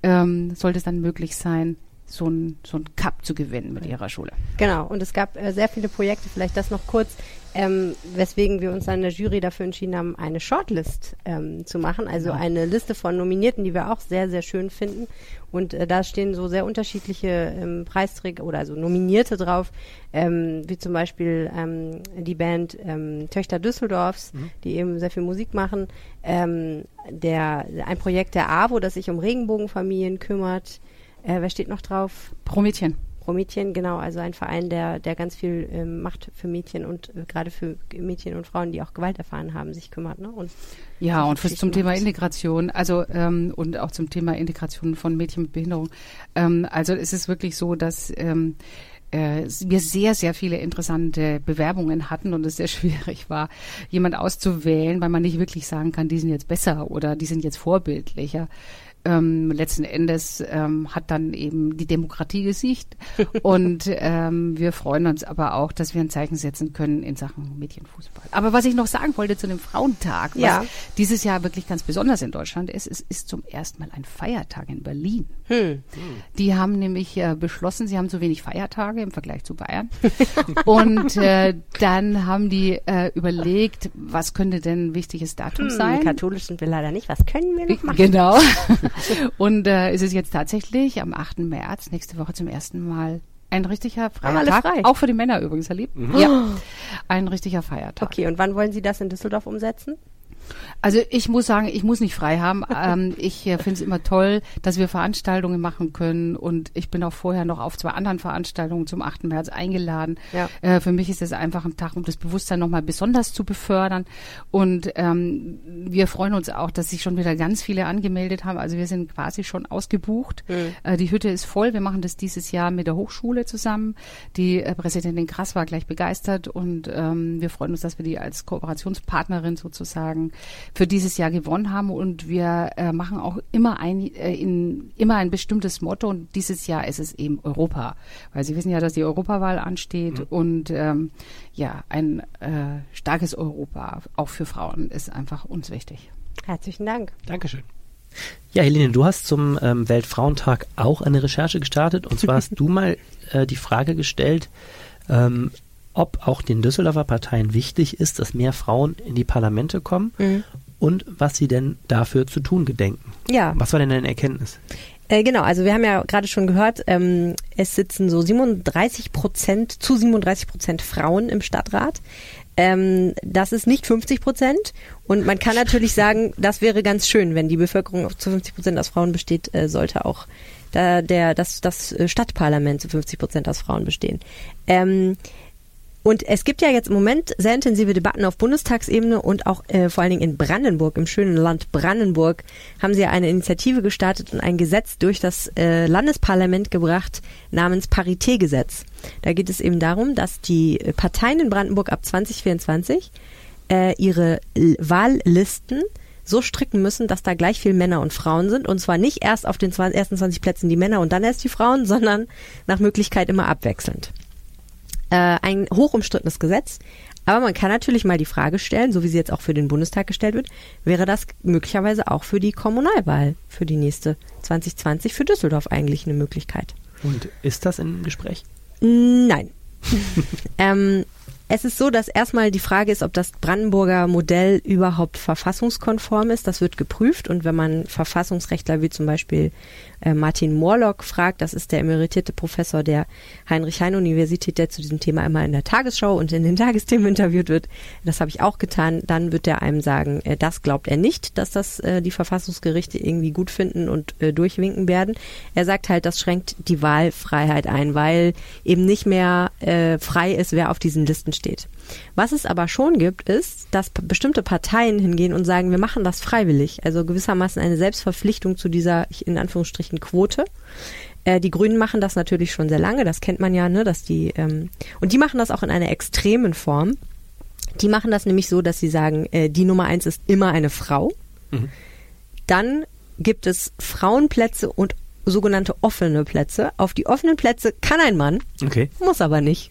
ähm, sollte es dann möglich sein, so ein, so ein Cup zu gewinnen mit ihrer Schule. Genau, und es gab äh, sehr viele Projekte, vielleicht das noch kurz, ähm, weswegen wir uns an der Jury dafür entschieden haben, eine Shortlist ähm, zu machen, also eine Liste von Nominierten, die wir auch sehr, sehr schön finden. Und äh, da stehen so sehr unterschiedliche ähm, Preisträger oder also Nominierte drauf, ähm, wie zum Beispiel ähm, die Band ähm, Töchter Düsseldorfs, die eben sehr viel Musik machen, ähm, der ein Projekt der AWO, das sich um Regenbogenfamilien kümmert. Äh, wer steht noch drauf? Pro Mädchen. Pro Mädchen, genau, also ein Verein, der, der ganz viel ähm, macht für Mädchen und äh, gerade für Mädchen und Frauen, die auch Gewalt erfahren haben, sich kümmert. Ne? Und Ja, und fürs, zum Geschichten Thema macht. Integration, also ähm, und auch zum Thema Integration von Mädchen mit Behinderung. Ähm, also es ist wirklich so, dass ähm, äh, wir sehr, sehr viele interessante Bewerbungen hatten und es sehr schwierig war, jemand auszuwählen, weil man nicht wirklich sagen kann, die sind jetzt besser oder die sind jetzt vorbildlicher. Ähm, letzten Endes ähm, hat dann eben die Demokratie gesiegt und ähm, wir freuen uns aber auch, dass wir ein Zeichen setzen können in Sachen Mädchenfußball. Aber was ich noch sagen wollte zu dem Frauentag, Ja. was dieses Jahr wirklich ganz besonders in Deutschland ist, es ist zum ersten Mal ein Feiertag in Berlin. hm, Die haben nämlich äh, beschlossen, sie haben zu wenig Feiertage im Vergleich zu Bayern. Und äh, dann haben die äh, überlegt, was könnte denn ein wichtiges Datum hm, sein? katholisch sind wir leider nicht. Was können wir noch machen? Genau. Und äh, es ist jetzt tatsächlich am 8. März nächste Woche zum ersten Mal Ein richtiger Haben freier alle Tag. frei? Auch für die Männer übrigens, Herr Lieb. Ja, ein richtiger Feiertag. Okay, und wann wollen Sie das in Düsseldorf umsetzen? Also ich muss sagen, ich muss nicht frei haben. ähm, ich äh, finde es immer toll, dass wir Veranstaltungen machen können und ich bin auch vorher noch auf zwei anderen Veranstaltungen zum 8. März eingeladen. Ja. Äh, für mich ist es einfach ein Tag, um das Bewusstsein nochmal besonders zu befördern und ähm, wir freuen uns auch, dass sich schon wieder ganz viele angemeldet haben. Also wir sind quasi schon ausgebucht. Äh, die Hütte ist voll. Wir machen das dieses Jahr mit der Hochschule zusammen. Die äh, Präsidentin Krass war gleich begeistert und ähm, wir freuen uns, dass wir die als Kooperationspartnerin sozusagen für dieses Jahr gewonnen haben und wir äh, machen auch immer ein äh, in immer ein bestimmtes Motto und dieses Jahr ist es eben Europa, weil Sie wissen ja, dass die Europawahl ansteht und ähm, ja ein äh, starkes Europa auch für Frauen ist einfach uns wichtig. Herzlichen Dank. Dankeschön. Ja, Helene, du hast zum ähm, Weltfrauentag auch eine Recherche gestartet. Und zwar hast du mal äh, die Frage gestellt, ähm, ob auch den Düsseldorfer Parteien wichtig ist, dass mehr Frauen in die Parlamente kommen und was sie denn dafür zu tun gedenken. Ja. Was war denn deine Erkenntnis? Äh, genau, also wir haben ja gerade schon gehört, ähm, es sitzen so 37 Prozent zu 37 Prozent Frauen im Stadtrat. Ähm, das ist nicht 50 Prozent. Und man kann natürlich sagen, das wäre ganz schön, wenn die Bevölkerung zu 50 Prozent aus Frauen besteht, äh, sollte auch da der, das, das äh, Stadtparlament zu 50 Prozent aus Frauen bestehen. Ähm, und es gibt ja jetzt im Moment sehr intensive Debatten auf Bundestagsebene und auch äh, vor allen Dingen in Brandenburg, im schönen Land Brandenburg, haben sie ja eine Initiative gestartet und ein Gesetz durch das äh, Landesparlament gebracht namens Paritätgesetz. Da geht es eben darum, dass die Parteien in Brandenburg ab 2024 äh, ihre Wahllisten so stricken müssen, dass da gleich viel Männer und Frauen sind. Und zwar nicht erst auf den 20, ersten 20 Plätzen die Männer und dann erst die Frauen, sondern nach Möglichkeit immer abwechselnd äh, ein hoch umstrittenes Gesetz. Aber man kann natürlich mal die Frage stellen, so wie sie jetzt auch für den Bundestag gestellt wird, wäre das möglicherweise auch für die Kommunalwahl für die nächste 2020 für Düsseldorf eigentlich eine Möglichkeit? Und ist das im Gespräch? Nein. ähm, es ist so, dass erstmal die Frage ist, ob das Brandenburger Modell überhaupt verfassungskonform ist. Das wird geprüft und wenn man Verfassungsrechtler wie zum Beispiel äh, Martin Morlock fragt, das ist der emeritierte Professor der Heinrich-Heine-Universität, der zu diesem Thema immer in der Tagesschau und in den Tagesthemen interviewt wird. Das habe ich auch getan. Dann wird er einem sagen, äh, das glaubt er nicht, dass das äh, die Verfassungsgerichte irgendwie gut finden und äh, durchwinken werden. Er sagt halt, das schränkt die Wahlfreiheit ein, weil eben nicht mehr äh, frei ist, wer auf diesen Listen steht. Was es aber schon gibt, ist, dass bestimmte Parteien hingehen und sagen, wir machen das freiwillig. Also gewissermaßen eine Selbstverpflichtung zu dieser, in Anführungsstrichen, Quote. Äh, die Grünen machen das natürlich schon sehr lange, das kennt man ja, ne, dass die, ähm, und die machen das auch in einer extremen Form. Die machen das nämlich so, dass sie sagen, äh, die Nummer eins ist immer eine Frau. Dann gibt es Frauenplätze und sogenannte offene Plätze. Auf die offenen Plätze kann ein Mann, Okay. muss aber nicht.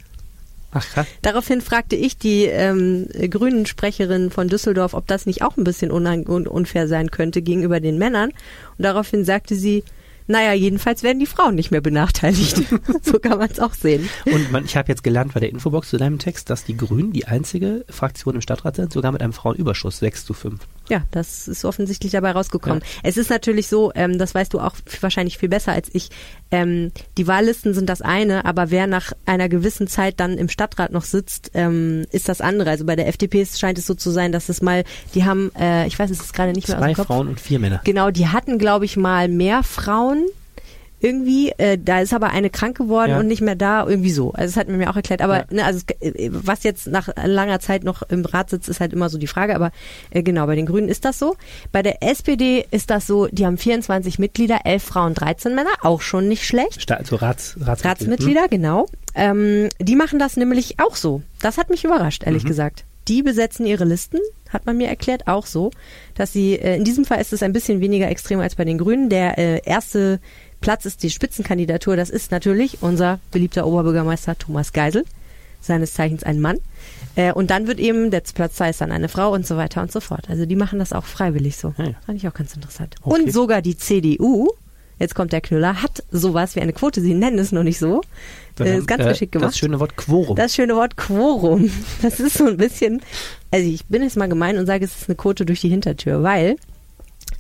Ach krass. Daraufhin fragte ich die ähm, grünen Sprecherin von Düsseldorf, ob das nicht auch ein bisschen unfair sein könnte gegenüber den Männern. Und daraufhin sagte sie, naja, jedenfalls werden die Frauen nicht mehr benachteiligt. so kann man es auch sehen. Und man, ich habe jetzt gelernt bei der Infobox zu deinem Text, dass die Grünen die einzige Fraktion im Stadtrat sind, sogar mit einem Frauenüberschuss, 6 zu 5. Ja, das ist offensichtlich dabei rausgekommen. Es ist natürlich so, ähm, das weißt du auch wahrscheinlich viel besser als ich, ähm, die Wahllisten sind das eine, aber wer nach einer gewissen Zeit dann im Stadtrat noch sitzt, ähm, ist das andere. Also bei der FDP scheint es so zu sein, dass es mal, die haben, äh, ich weiß es ist gerade nicht mehr aus Zwei dem Kopf. Frauen und vier Männer. Genau, die hatten, glaube ich, mal mehr Frauen irgendwie. Äh, da ist aber eine krank geworden Ja. und nicht mehr da, irgendwie so. Also das hat mir mir auch erklärt. Aber Ja. ne, also äh, was jetzt nach langer Zeit noch im Rat sitzt, ist halt immer so die Frage. Aber äh, genau, bei den Grünen ist das so. Bei der SPD ist das so, die haben 24 Mitglieder, 11 Frauen, 13 Männer, auch schon nicht schlecht. Sta also Rats, Ratsmitglieder. Ratsmitglieder, genau. Ähm, die machen das nämlich auch so. Das hat mich überrascht, ehrlich Mhm. gesagt. Die besetzen ihre Listen, hat man mir erklärt, auch so, dass sie, äh, in diesem Fall ist es ein bisschen weniger extrem als bei den Grünen. Der äh, erste Platz ist die Spitzenkandidatur. Das ist natürlich unser beliebter Oberbürgermeister Thomas Geisel, seines Zeichens ein Mann. Äh, und dann wird eben, der Platz zwei ist dann eine Frau und so weiter und so fort. Also die machen das auch freiwillig so. Ja, ja. Fand ich auch ganz interessant. Okay. Und sogar die CDU, jetzt kommt der Knüller, hat sowas wie eine Quote. Sie nennen es noch nicht so. Dann Äh, ist ganz äh, geschickt gemacht. Das schöne Wort Quorum. Das schöne Wort Quorum. Das ist so ein bisschen, also ich bin jetzt mal gemein und sage, es ist eine Quote durch die Hintertür, weil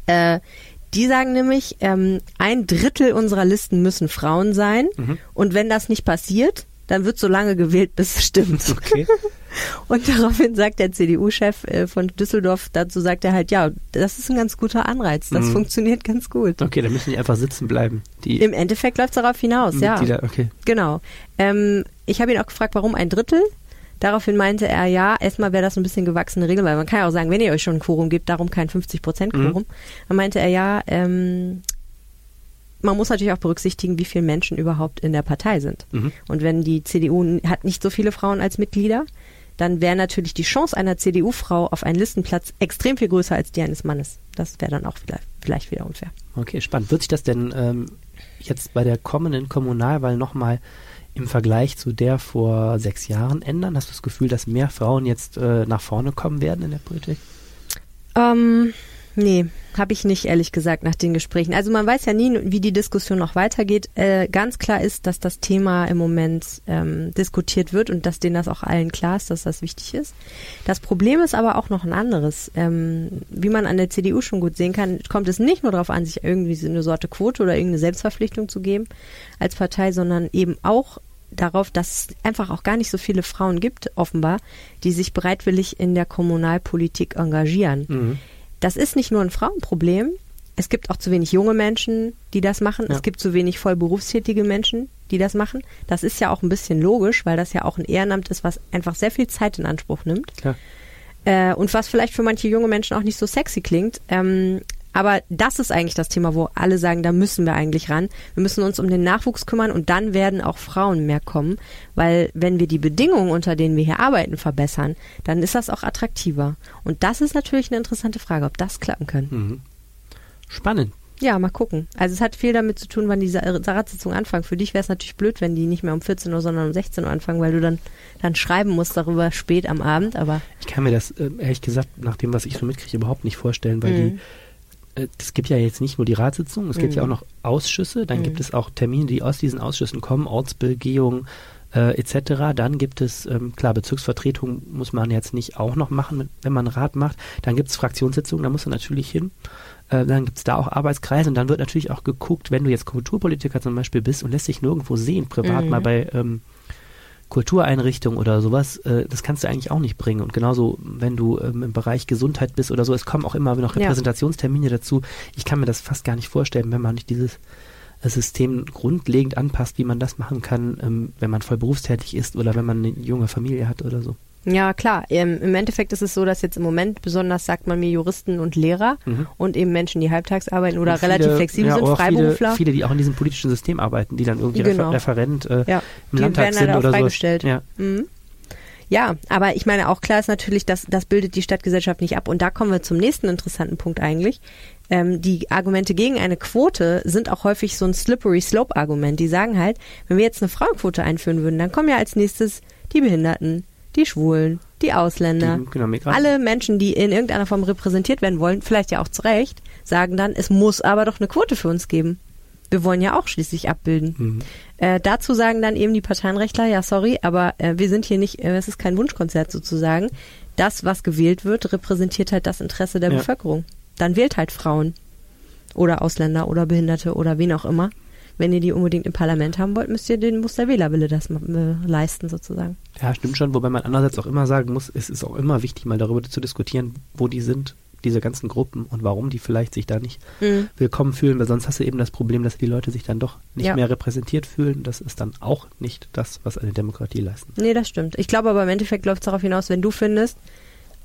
äh, Die sagen nämlich, ähm, ein Drittel unserer Listen müssen Frauen sein. Mhm. Und wenn das nicht passiert, dann wird so lange gewählt, bis es stimmt. Okay. Und daraufhin sagt der CDU-Chef äh, von Düsseldorf, dazu sagt er halt, ja, das ist ein ganz guter Anreiz, das Mhm. funktioniert ganz gut. Okay, dann müssen die einfach sitzen bleiben. Die Im Endeffekt läuft es darauf hinaus, ja. Mitglieder, okay. Genau. Ähm, ich habe ihn auch gefragt, warum ein Drittel? Daraufhin meinte er, ja, erstmal wäre das ein bisschen gewachsene Regel, weil man kann ja auch sagen, wenn ihr euch schon ein Quorum gibt, darum kein 50 Prozent Quorum. Dann meinte er, ja, ähm, man muss natürlich auch berücksichtigen, wie viele Menschen überhaupt in der Partei sind. Mhm. Und wenn die CDU hat nicht so viele Frauen als Mitglieder, dann wäre natürlich die Chance einer CDU-Frau auf einen Listenplatz extrem viel größer als die eines Mannes. Das wäre dann auch vielleicht, vielleicht wieder unfair. Okay, spannend. Wird sich das denn ähm, jetzt bei der kommenden Kommunalwahl nochmal im Vergleich zu der vor sechs Jahren ändern? Hast du das Gefühl, dass mehr Frauen jetzt äh, nach vorne kommen werden in der Politik? Ähm, nee, habe ich nicht, ehrlich gesagt, nach den Gesprächen. Also man weiß ja nie, wie die Diskussion noch weitergeht. Äh, ganz klar ist, dass das Thema im Moment ähm, diskutiert wird und dass denen das auch allen klar ist, dass das wichtig ist. Das Problem ist aber auch noch ein anderes. Ähm, wie man an der CDU schon gut sehen kann, kommt es nicht nur darauf an, sich irgendwie so eine Sorte Quote oder irgendeine Selbstverpflichtung zu geben als Partei, sondern eben auch darauf, dass es einfach auch gar nicht so viele Frauen gibt, offenbar, die sich bereitwillig in der Kommunalpolitik engagieren. Mhm. Das ist nicht nur ein Frauenproblem. Es gibt auch zu wenig junge Menschen, die das machen. Ja. Es gibt zu wenig voll berufstätige Menschen, die das machen. Das ist ja auch ein bisschen logisch, weil das ja auch ein Ehrenamt ist, was einfach sehr viel Zeit in Anspruch nimmt. Klar. Äh, und was vielleicht für manche junge Menschen auch nicht so sexy klingt. Ähm, aber das ist eigentlich das Thema, wo alle sagen, da müssen wir eigentlich ran. Wir müssen uns um den Nachwuchs kümmern und dann werden auch Frauen mehr kommen. Weil wenn wir die Bedingungen, unter denen wir hier arbeiten, verbessern, dann ist das auch attraktiver. Und das ist natürlich eine interessante Frage, ob das klappen kann. Mhm. Spannend. Ja, mal gucken. Also es hat viel damit zu tun, wann die Sa- Ratssitzung anfangen. Für dich wäre es natürlich blöd, wenn die nicht mehr um 14 Uhr, sondern um 16 Uhr anfangen, weil du dann, dann schreiben musst darüber spät am Abend. Aber Ich kann mir das, äh, ehrlich gesagt, nach dem, was ich so mitkriege, überhaupt nicht vorstellen, weil Mhm. die äh, es gibt ja jetzt nicht nur die Ratssitzung, es gibt Mhm. ja auch noch Ausschüsse, dann Mhm. gibt es auch Termine, die aus diesen Ausschüssen kommen, Ortsbegehung äh, etc. Dann gibt es, ähm, klar, Bezirksvertretung muss man jetzt nicht auch noch machen, wenn man Rat macht. Dann gibt es Fraktionssitzungen, da musst du natürlich hin. Äh, dann gibt es da auch Arbeitskreise und dann wird natürlich auch geguckt, wenn du jetzt Kulturpolitiker zum Beispiel bist und lässt dich nirgendwo sehen, privat Mhm. mal bei ähm, Kultureinrichtungen oder sowas, äh, das kannst du eigentlich auch nicht bringen. Und genauso, wenn du ähm, im Bereich Gesundheit bist oder so, es kommen auch immer noch Ja. Repräsentationstermine dazu. Ich kann mir das fast gar nicht vorstellen, wenn man nicht dieses äh, System grundlegend anpasst, wie man das machen kann, ähm, wenn man voll berufstätig ist oder wenn man eine junge Familie hat oder so. Ja, klar. Ähm, Im Endeffekt ist es so, dass jetzt im Moment besonders sagt man mir Juristen und Lehrer Mhm. und eben Menschen, die halbtags arbeiten oder viele- relativ flexibel ja, sind, Freiberufler. Viele, viele, die auch in diesem politischen System arbeiten, die dann irgendwie Genau. Refer Referent äh, ja, im die Landtag sind halt auch oder so. freigestellt. Ja. Mhm. Ja, aber ich meine auch klar ist natürlich, dass das bildet die Stadtgesellschaft nicht ab. Und da kommen wir zum nächsten interessanten Punkt eigentlich. Ähm, die Argumente gegen eine Quote sind auch häufig so ein slippery slope Argument. Die sagen halt, wenn wir jetzt eine Frauenquote einführen würden, dann kommen ja als nächstes die Behinderten, die Schwulen, die Ausländer. Die, genau. Alle Menschen, die in irgendeiner Form repräsentiert werden wollen, vielleicht ja auch zu Recht, sagen dann, es muss aber doch eine Quote für uns geben. Wir wollen ja auch schließlich abbilden. Mhm. Äh, dazu sagen dann eben die Parteienrechtler, ja sorry, aber äh, wir sind hier nicht, äh, es ist kein Wunschkonzert sozusagen. Das, was gewählt wird, repräsentiert halt das Interesse der Ja. Bevölkerung. Dann wählt halt Frauen oder Ausländer oder Behinderte oder wen auch immer. Wenn ihr die unbedingt im Parlament haben wollt, müsst ihr den, muss der Wählerwille das äh, leisten sozusagen. Ja, stimmt schon, wobei man andererseits auch immer sagen muss, es ist auch immer wichtig, mal darüber zu diskutieren, wo die sind, diese ganzen Gruppen und warum die vielleicht sich da nicht Mhm. willkommen fühlen, weil sonst hast du eben das Problem, dass die Leute sich dann doch nicht Ja. mehr repräsentiert fühlen. Das ist dann auch nicht das, was eine Demokratie leisten. Nee, das stimmt. Ich glaube aber im Endeffekt läuft es darauf hinaus, wenn du findest,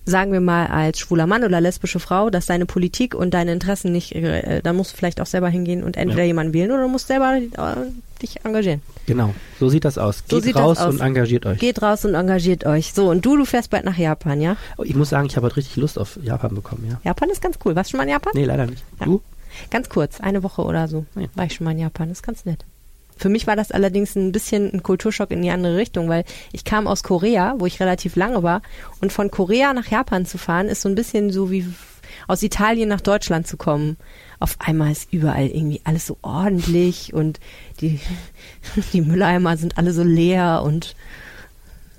sagen wir mal als schwuler Mann oder lesbische Frau, dass deine Politik und deine Interessen nicht, äh, dann musst du vielleicht auch selber hingehen und entweder Ja. jemanden wählen oder du musst selber äh, dich engagieren. Genau, so sieht das aus. So Geht raus aus. und engagiert euch. Geht raus und engagiert euch. So, und du, du fährst bald nach Japan, ja? Oh, ich muss sagen, ich habe heute richtig Lust auf Japan bekommen, ja. Japan ist ganz cool. Warst du schon mal in Japan? Nee, leider nicht. Ja. Du? Ganz kurz, eine Woche oder so Ja. war ich schon mal in Japan. Das ist ganz nett. Für mich war das allerdings ein bisschen ein Kulturschock in die andere Richtung, weil ich kam aus Korea, wo ich relativ lange war, und von Korea nach Japan zu fahren, ist so ein bisschen so wie aus Italien nach Deutschland zu kommen. Auf einmal ist überall irgendwie alles so ordentlich und die, die Mülleimer sind alle so leer und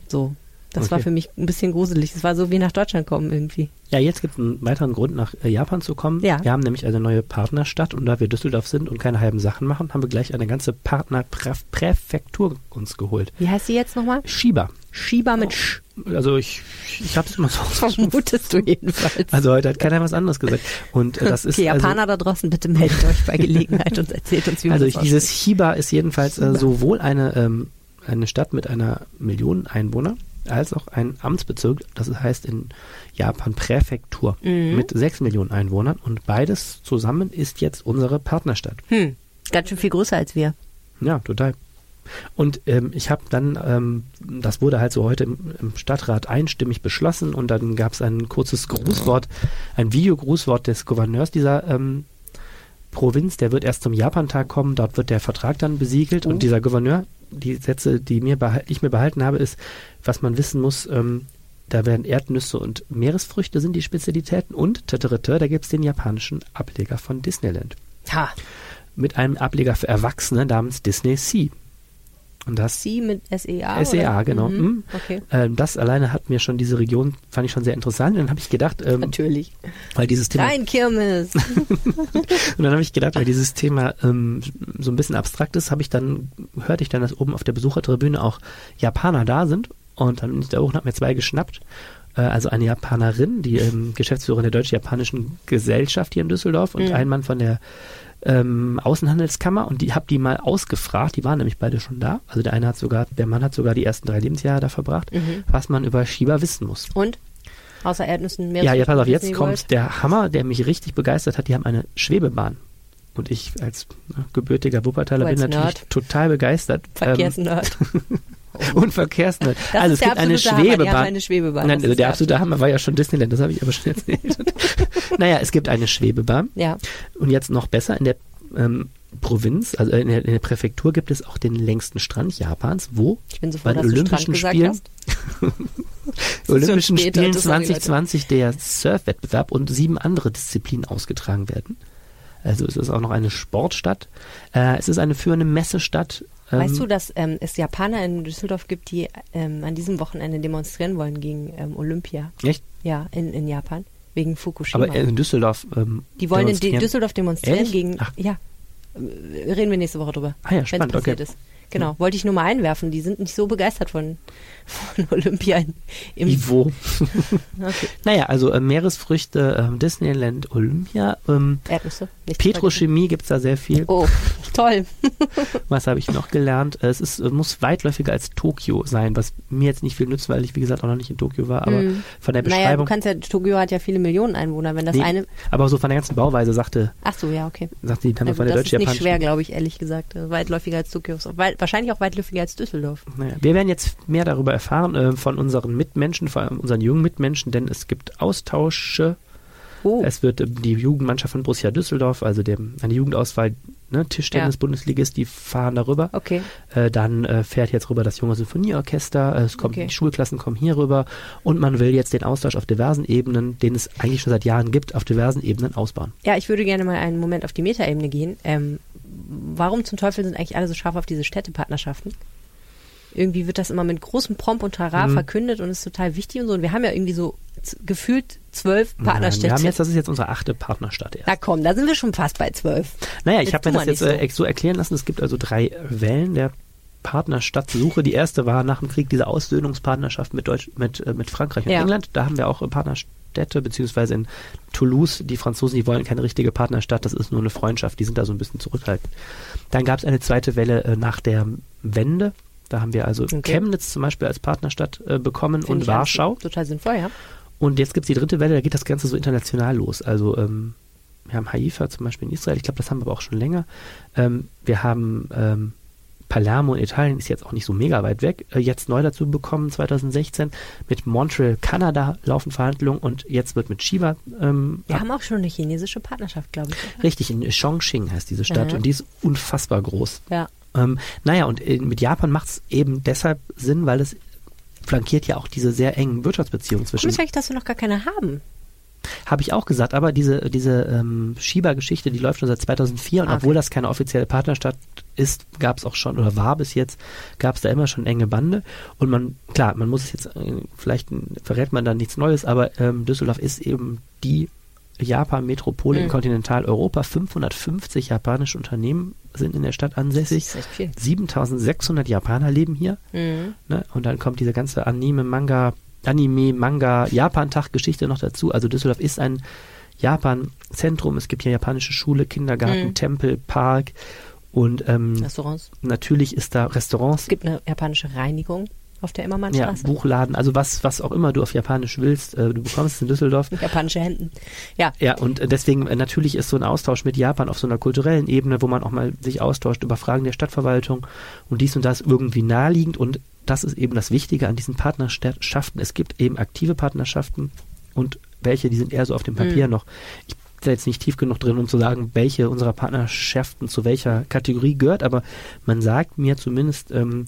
so. Das war Okay. für mich ein bisschen gruselig. Das war so wie nach Deutschland kommen irgendwie. Ja, jetzt gibt es einen weiteren Grund, nach äh, Japan zu kommen. Ja. Wir haben nämlich eine neue Partnerstadt und da wir Düsseldorf sind und keine halben Sachen machen, haben wir gleich eine ganze Partnerpräfektur uns geholt. Wie heißt sie jetzt nochmal? Shiba. Shiba mit Sch. Also ich, ich habe es immer so. Vermutest du jedenfalls. Also heute hat keiner was anderes gesagt. Und äh, das ist okay, also, Japaner da draußen, bitte meldet euch bei Gelegenheit und erzählt uns, wie man also das dieses. Chiba ist jedenfalls äh, sowohl eine ähm, eine Stadt mit einer Million Einwohner als auch ein Amtsbezirk, das heißt in Japan Präfektur Mhm. mit sechs Millionen Einwohnern und beides zusammen ist jetzt unsere Partnerstadt. Hm, ganz schön viel größer als wir. Ja, total. Und ähm, ich habe dann, ähm, das wurde halt so heute im, im Stadtrat einstimmig beschlossen und dann gab es ein kurzes Grußwort, ein Videogrußwort des Gouverneurs dieser ähm, Provinz, der wird erst zum Japantag kommen, dort wird der Vertrag dann besiegelt und dieser Gouverneur, die Sätze, die mir ich mir behalten habe, ist, was man wissen muss, ähm, da werden Erdnüsse und Meeresfrüchte sind die Spezialitäten und tete, da gibt es den japanischen Ableger von Disneyland Ha, mit einem Ableger für Erwachsene namens Disney Sea. Und das, sie mit SEA? SEA, oder? genau. Mhm. Mhm. Okay, ähm, das alleine hat mir schon diese Region, fand ich schon sehr interessant. Und dann habe ich gedacht, ähm, natürlich. weil dieses Thema, Rein Kirmes. und dann habe ich gedacht, weil dieses Thema ähm, so ein bisschen abstrakt ist, habe ich dann, hörte ich dann, dass oben auf der Besuchertribüne auch Japaner da sind. Und dann bin ich da hoch und habe mir zwei geschnappt. Äh, also eine Japanerin, die ähm, Geschäftsführerin der Deutsch-Japanischen Gesellschaft hier in Düsseldorf und Mhm. ein Mann von der ähm, Außenhandelskammer und die habe die mal ausgefragt, die waren nämlich beide schon da. Also der eine hat sogar, der Mann hat sogar die ersten drei Lebensjahre da verbracht, Mhm. was man über Shiba wissen muss. Und? Außer Erdnüssen, mehr Ja, jetzt pass auf, jetzt kommt der Hammer, der mich richtig begeistert hat. Die haben eine Schwebebahn. Und ich als ne, gebürtiger Wuppertaler bin natürlich Nerd. total begeistert. Verkehrsnerd. Ähm, und Verkehrsnerd. Das also es gibt eine absolute Hammer, Schwebebahn. eine Schwebebahn. Nein, also der absolute Hammer war ja schon Disneyland, das habe ich aber schon erzählt. naja, es gibt eine Schwebebahn. Ja, Und jetzt noch besser, in der ähm, Provinz, also in der, in der Präfektur gibt es auch den längsten Strand Japans, wo so froh, bei den Olympischen Spielen. Olympischen später, Spielen das sorry, Leute. 2020 der Surfwettbewerb und sieben andere Disziplinen ausgetragen werden. Also es ist auch noch eine Sportstadt. Äh, es ist eine führende Messestadt. Ähm, Weißt du, dass ähm, es Japaner in Düsseldorf gibt, die ähm, an diesem Wochenende demonstrieren wollen gegen ähm, Olympia? Echt? Ja, in, in Japan. Wegen Fukushima. Aber in Düsseldorf. Ähm, die wollen in. Düsseldorf demonstrieren Ehrlich? gegen. Ach. Ja. Äh, Reden wir nächste Woche drüber. Ah ja, spannend, passiert okay. ist. Genau, wollte ich nur mal einwerfen. Die sind nicht so begeistert von, von Olympia in, im. Wo? Okay. Naja, also äh, Meeresfrüchte, ähm, Disneyland, Olympia. Ähm, Erdnüsse. Petrochemie gibt's da sehr viel. Oh, toll. Was habe ich noch gelernt? Äh, Es ist, es muss weitläufiger als Tokio sein, was mir jetzt nicht viel nützt, weil ich, wie gesagt, auch noch nicht in Tokio war. Aber Mm. von der Naja, du Beschreibung. kannst ja, Tokio hat ja viele Millionen Einwohner. Wenn das Nee, eine. aber so von der ganzen Bauweise sagte, Ach so, ja, okay. sagte die Dame von der das ist nicht schwer, glaube ich, ehrlich gesagt. Äh, Weitläufiger als Tokio. Wahrscheinlich auch weitläufiger als Düsseldorf. Naja, wir werden jetzt mehr darüber erfahren äh, von unseren Mitmenschen, vor allem unseren jungen Mitmenschen, denn es gibt Austausche. Oh, Es wird ähm, die Jugendmannschaft von Borussia Düsseldorf, also dem, eine Jugendauswahl, ne, Tischtennis-Bundesligist, die fahren darüber. okay. Äh, dann äh, fährt jetzt rüber das junge Sinfonieorchester, äh, es kommt, Okay. die Schulklassen kommen hier rüber und man will jetzt den Austausch auf diversen Ebenen, den es eigentlich schon seit Jahren gibt, auf diversen Ebenen ausbauen. Ja, ich würde gerne mal einen Moment auf die Metaebene gehen. Ähm, warum zum Teufel sind eigentlich alle so scharf auf diese Städtepartnerschaften? Irgendwie wird das immer mit großem Pomp und Trara Mhm. verkündet und ist total wichtig und so. Und wir haben ja irgendwie so gefühlt zwölf Nein, wir Partnerstädte. haben jetzt, das ist jetzt unsere achte Partnerstadt erst. Na komm, da sind wir schon fast bei zwölf. Naja, ich habe mir das jetzt äh, ex- so erklären lassen. Es gibt also drei Wellen der Partnerstadtsuche. Die erste war nach dem Krieg diese Aussöhnungspartnerschaft mit Deutsch, mit, äh, mit Frankreich und Ja. England. Da haben wir auch äh, Partnerstädte, beziehungsweise in Toulouse. Die Franzosen, die wollen keine richtige Partnerstadt, das ist nur eine Freundschaft. Die sind da so ein bisschen zurückhaltend. Dann gab es eine zweite Welle äh, nach der Wende. Da haben wir also Okay. Chemnitz zum Beispiel als Partnerstadt äh, bekommen Finde und Warschau. Total sinnvoll, ja. Und jetzt gibt's die dritte Welle, da geht das Ganze so international los. Also ähm, wir haben Haifa zum Beispiel in Israel, ich glaube, das haben wir aber auch schon länger. Ähm, wir haben ähm, Palermo in Italien, ist jetzt auch nicht so mega weit weg, äh, jetzt neu dazu bekommen 2016. Mit Montreal, Kanada laufen Verhandlungen und jetzt wird mit Chiba ähm, Wir ab- haben auch schon eine chinesische Partnerschaft, glaube ich. richtig, in Chongqing heißt diese Stadt Mhm. und die ist unfassbar groß. Ja. Ähm, naja, und äh, mit Japan macht's eben deshalb Sinn, weil es flankiert ja auch diese sehr engen Wirtschaftsbeziehungen zwischen Komisch eigentlich, dass wir noch gar keine haben. Habe ich auch gesagt, aber diese, diese ähm, Schieber-Geschichte, die läuft schon seit 2004 und Ah, obwohl okay. das keine offizielle Partnerstadt ist, gab es auch schon oder war bis jetzt, gab es da immer schon enge Bande und man, klar, man muss es jetzt, äh, vielleicht verrät man da nichts Neues, aber ähm, Düsseldorf ist eben die Japan-Metropole in Mhm. Kontinentaleuropa. 550 japanische Unternehmen sind in der Stadt ansässig. Das ist echt viel. 7600 Japaner leben hier. Mhm. Ne? Und dann kommt diese ganze Anime, Manga, Anime, Manga, Japan-Tag-Geschichte noch dazu. Also Düsseldorf ist ein Japan-Zentrum. Es gibt hier japanische Schule, Kindergarten, Mhm. Tempel, Park. Und ähm, Restaurants. natürlich ist da Restaurants, Es gibt eine japanische Reinigung auf der ja, Immermannstraße. Buchladen, also was, was auch immer du auf Japanisch willst, äh, du bekommst es in Düsseldorf. Japanische Hemden. Ja. Ja, und äh, deswegen äh, natürlich ist so ein Austausch mit Japan auf so einer kulturellen Ebene, wo man auch mal sich austauscht über Fragen der Stadtverwaltung und dies und das irgendwie naheliegend und das ist eben das Wichtige an diesen Partnerschaften. Es gibt eben aktive Partnerschaften und welche, die sind eher so auf dem Papier noch. Ich bin da jetzt nicht tief genug drin, um zu sagen, welche unserer Partnerschaften zu welcher Kategorie gehört, aber man sagt mir zumindest ähm,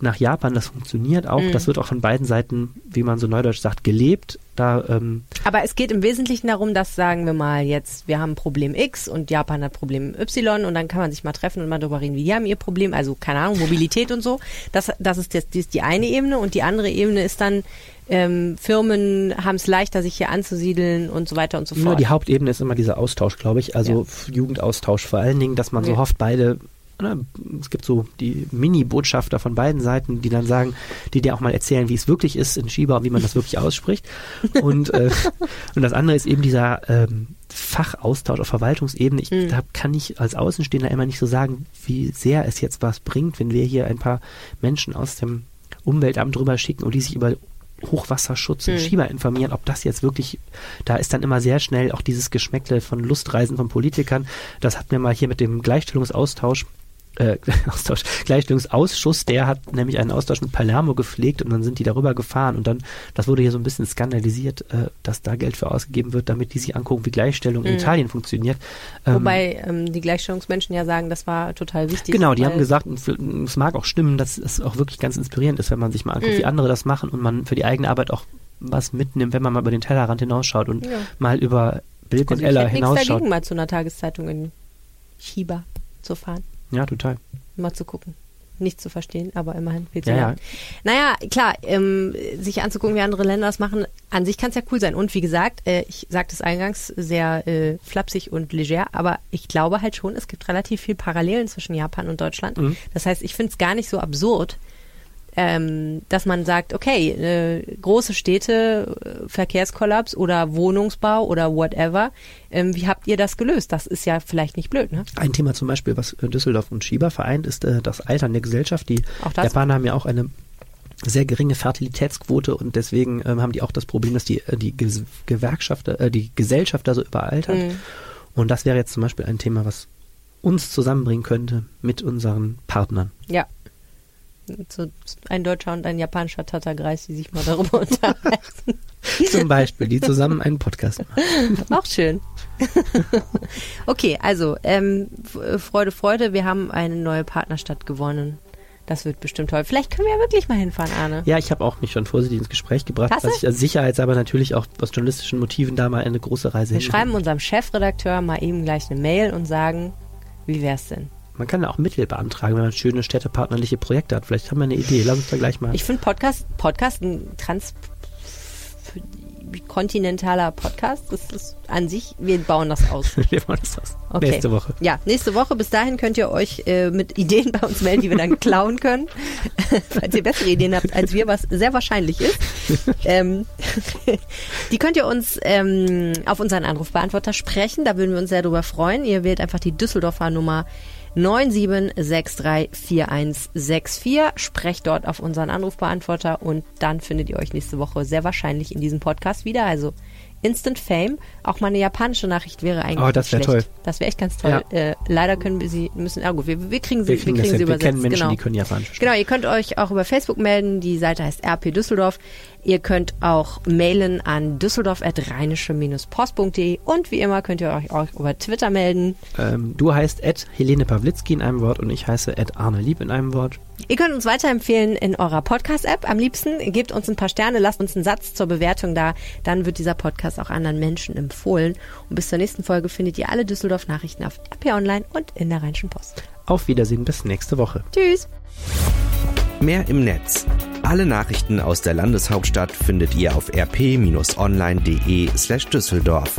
nach Japan, das funktioniert auch. Mhm. Das wird auch von beiden Seiten, wie man so neudeutsch sagt, gelebt. Da ähm, Aber es geht im Wesentlichen darum, dass, sagen wir mal, jetzt, wir haben Problem X und Japan hat Problem Y und dann kann man sich mal treffen und mal darüber reden, wie die haben ihr Problem, also keine Ahnung, Mobilität und so. Das, das ist jetzt die, die eine Ebene und die andere Ebene ist dann, ähm, Firmen haben es leichter, sich hier anzusiedeln und so weiter und so Nur fort. die Hauptebene ist immer dieser Austausch, glaube ich. Also Ja. Jugendaustausch vor allen Dingen, dass man so Ja. hofft, beide, es gibt so die Mini-Botschafter von beiden Seiten, die dann sagen, die dir auch mal erzählen, wie es wirklich ist in Shiba und wie man das wirklich ausspricht. Und, äh, und das andere ist eben dieser ähm, Fachaustausch auf Verwaltungsebene. Ich, Mhm. Da kann ich als Außenstehender immer nicht so sagen, wie sehr es jetzt was bringt, wenn wir hier ein paar Menschen aus dem Umweltamt drüber schicken und die sich über Hochwasserschutz und Mhm. Schieber informieren, ob das jetzt wirklich, da ist dann immer sehr schnell auch dieses Geschmäckle von Lustreisen von Politikern. Das hatten wir mal hier mit dem Gleichstellungsaustausch äh, Austausch, Gleichstellungsausschuss, der hat nämlich einen Austausch mit Palermo gepflegt und dann sind die darüber gefahren und dann, das wurde hier so ein bisschen skandalisiert, äh, dass da Geld für ausgegeben wird, damit die sich angucken, wie Gleichstellung in Mhm. Italien funktioniert. Ähm, Wobei ähm, die Gleichstellungsmenschen ja sagen, das war total wichtig. Genau, die haben gesagt, und es mag auch stimmen, dass es auch wirklich ganz inspirierend ist, wenn man sich mal anguckt, Mhm. wie andere das machen und man für die eigene Arbeit auch was mitnimmt, wenn man mal über den Tellerrand hinausschaut und Ja. mal über Bilk und Also ich Ella hätte nichts hinausschaut. dagegen, mal zu einer Tageszeitung in Chiba zu fahren. Ja, total. mal zu gucken. Nicht zu verstehen, aber immerhin viel zu Ja, lernen. Naja, klar, ähm, sich anzugucken, wie andere Länder das machen, an sich kann es ja cool sein. Und wie gesagt, äh, ich sagte es eingangs, sehr äh, flapsig und leger, aber ich glaube halt schon, es gibt relativ viel Parallelen zwischen Japan und Deutschland. Mhm. Das heißt, ich finde es gar nicht so absurd, ähm, dass man sagt, okay, äh, große Städte, äh, Verkehrskollaps oder Wohnungsbau oder whatever, ähm, wie habt ihr das gelöst? Das ist ja vielleicht nicht blöd, ne? Ein Thema zum Beispiel, was Düsseldorf und Schieber vereint, ist äh, das Altern der Gesellschaft. Die? Japaner haben ja auch eine sehr geringe Fertilitätsquote und deswegen ähm, haben die auch das Problem, dass die, äh, die Ges Gewerkschaft, äh, die Gesellschaft da so überaltert. Mhm. Und das wäre jetzt zum Beispiel ein Thema, was uns zusammenbringen könnte mit unseren Partnern. Ja. So ein deutscher und ein japanischer Tattergreis, die sich mal darüber unterhalten. Zum Beispiel, die zusammen einen Podcast machen. Auch schön. okay, also ähm, F- Freude, Freude, wir haben eine neue Partnerstadt gewonnen. Das wird bestimmt toll. Vielleicht können wir ja wirklich mal hinfahren, Arne. Ja, ich habe auch mich schon vorsichtig ins Gespräch gebracht, du? dass ich als sicherheitshalber natürlich auch aus journalistischen Motiven da mal eine große Reise Wir hin. schreiben unserem Chefredakteur mal eben gleich eine Mail und sagen, wie wär's denn? Man kann auch Mittel beantragen, wenn man schöne städtepartnerliche Projekte hat. Vielleicht haben wir eine Idee. Lass uns da gleich mal. Ich finde Podcast, Podcast ein trans kontinentaler Podcast, das ist an sich, wir bauen das aus. Wir wollen das was. Okay. Nächste Woche. Ja, nächste Woche. Bis dahin könnt ihr euch äh, mit Ideen bei uns melden, die wir dann klauen können. Falls ihr bessere Ideen habt als wir, was sehr wahrscheinlich ist. ähm, die könnt ihr uns ähm, auf unseren Anrufbeantworter sprechen. Da würden wir uns sehr drüber freuen. Ihr wählt einfach die Düsseldorfer Nummer 97634164. Sprecht dort auf unseren Anrufbeantworter und dann findet ihr euch nächste Woche sehr wahrscheinlich in diesem Podcast wieder. Also Instant Fame. auch mal eine japanische Nachricht wäre eigentlich Oh, das nicht wär schlecht. Das wäre echt ganz toll. Äh, leider können wir sie, müssen, ah gut, wir, wir kriegen sie, Wir kriegen, das sie hin. wir übersetzt. kennen Menschen, genau. die können Japanisch sprechen. Genau, ihr könnt euch auch über Facebook melden. Die Seite heißt RP Düsseldorf. Ihr könnt auch mailen an düsseldorf.rheinische-post.de und wie immer könnt ihr euch auch über Twitter melden. Ähm, du heißt Ed Helene Pawlitzki in einem Wort und ich heiße Ed Arne Lieb in einem Wort. Ihr könnt uns weiterempfehlen in eurer Podcast-App. Am liebsten gebt uns ein paar Sterne, lasst uns einen Satz zur Bewertung da. Dann wird dieser Podcast auch anderen Menschen empfohlen. Und bis zur nächsten Folge findet ihr alle Düsseldorf-Nachrichten auf RP Online und in der Rheinischen Post. Auf Wiedersehen bis nächste Woche. Tschüss! Mehr im Netz. Alle Nachrichten aus der Landeshauptstadt findet ihr auf rp-online.de slash Düsseldorf.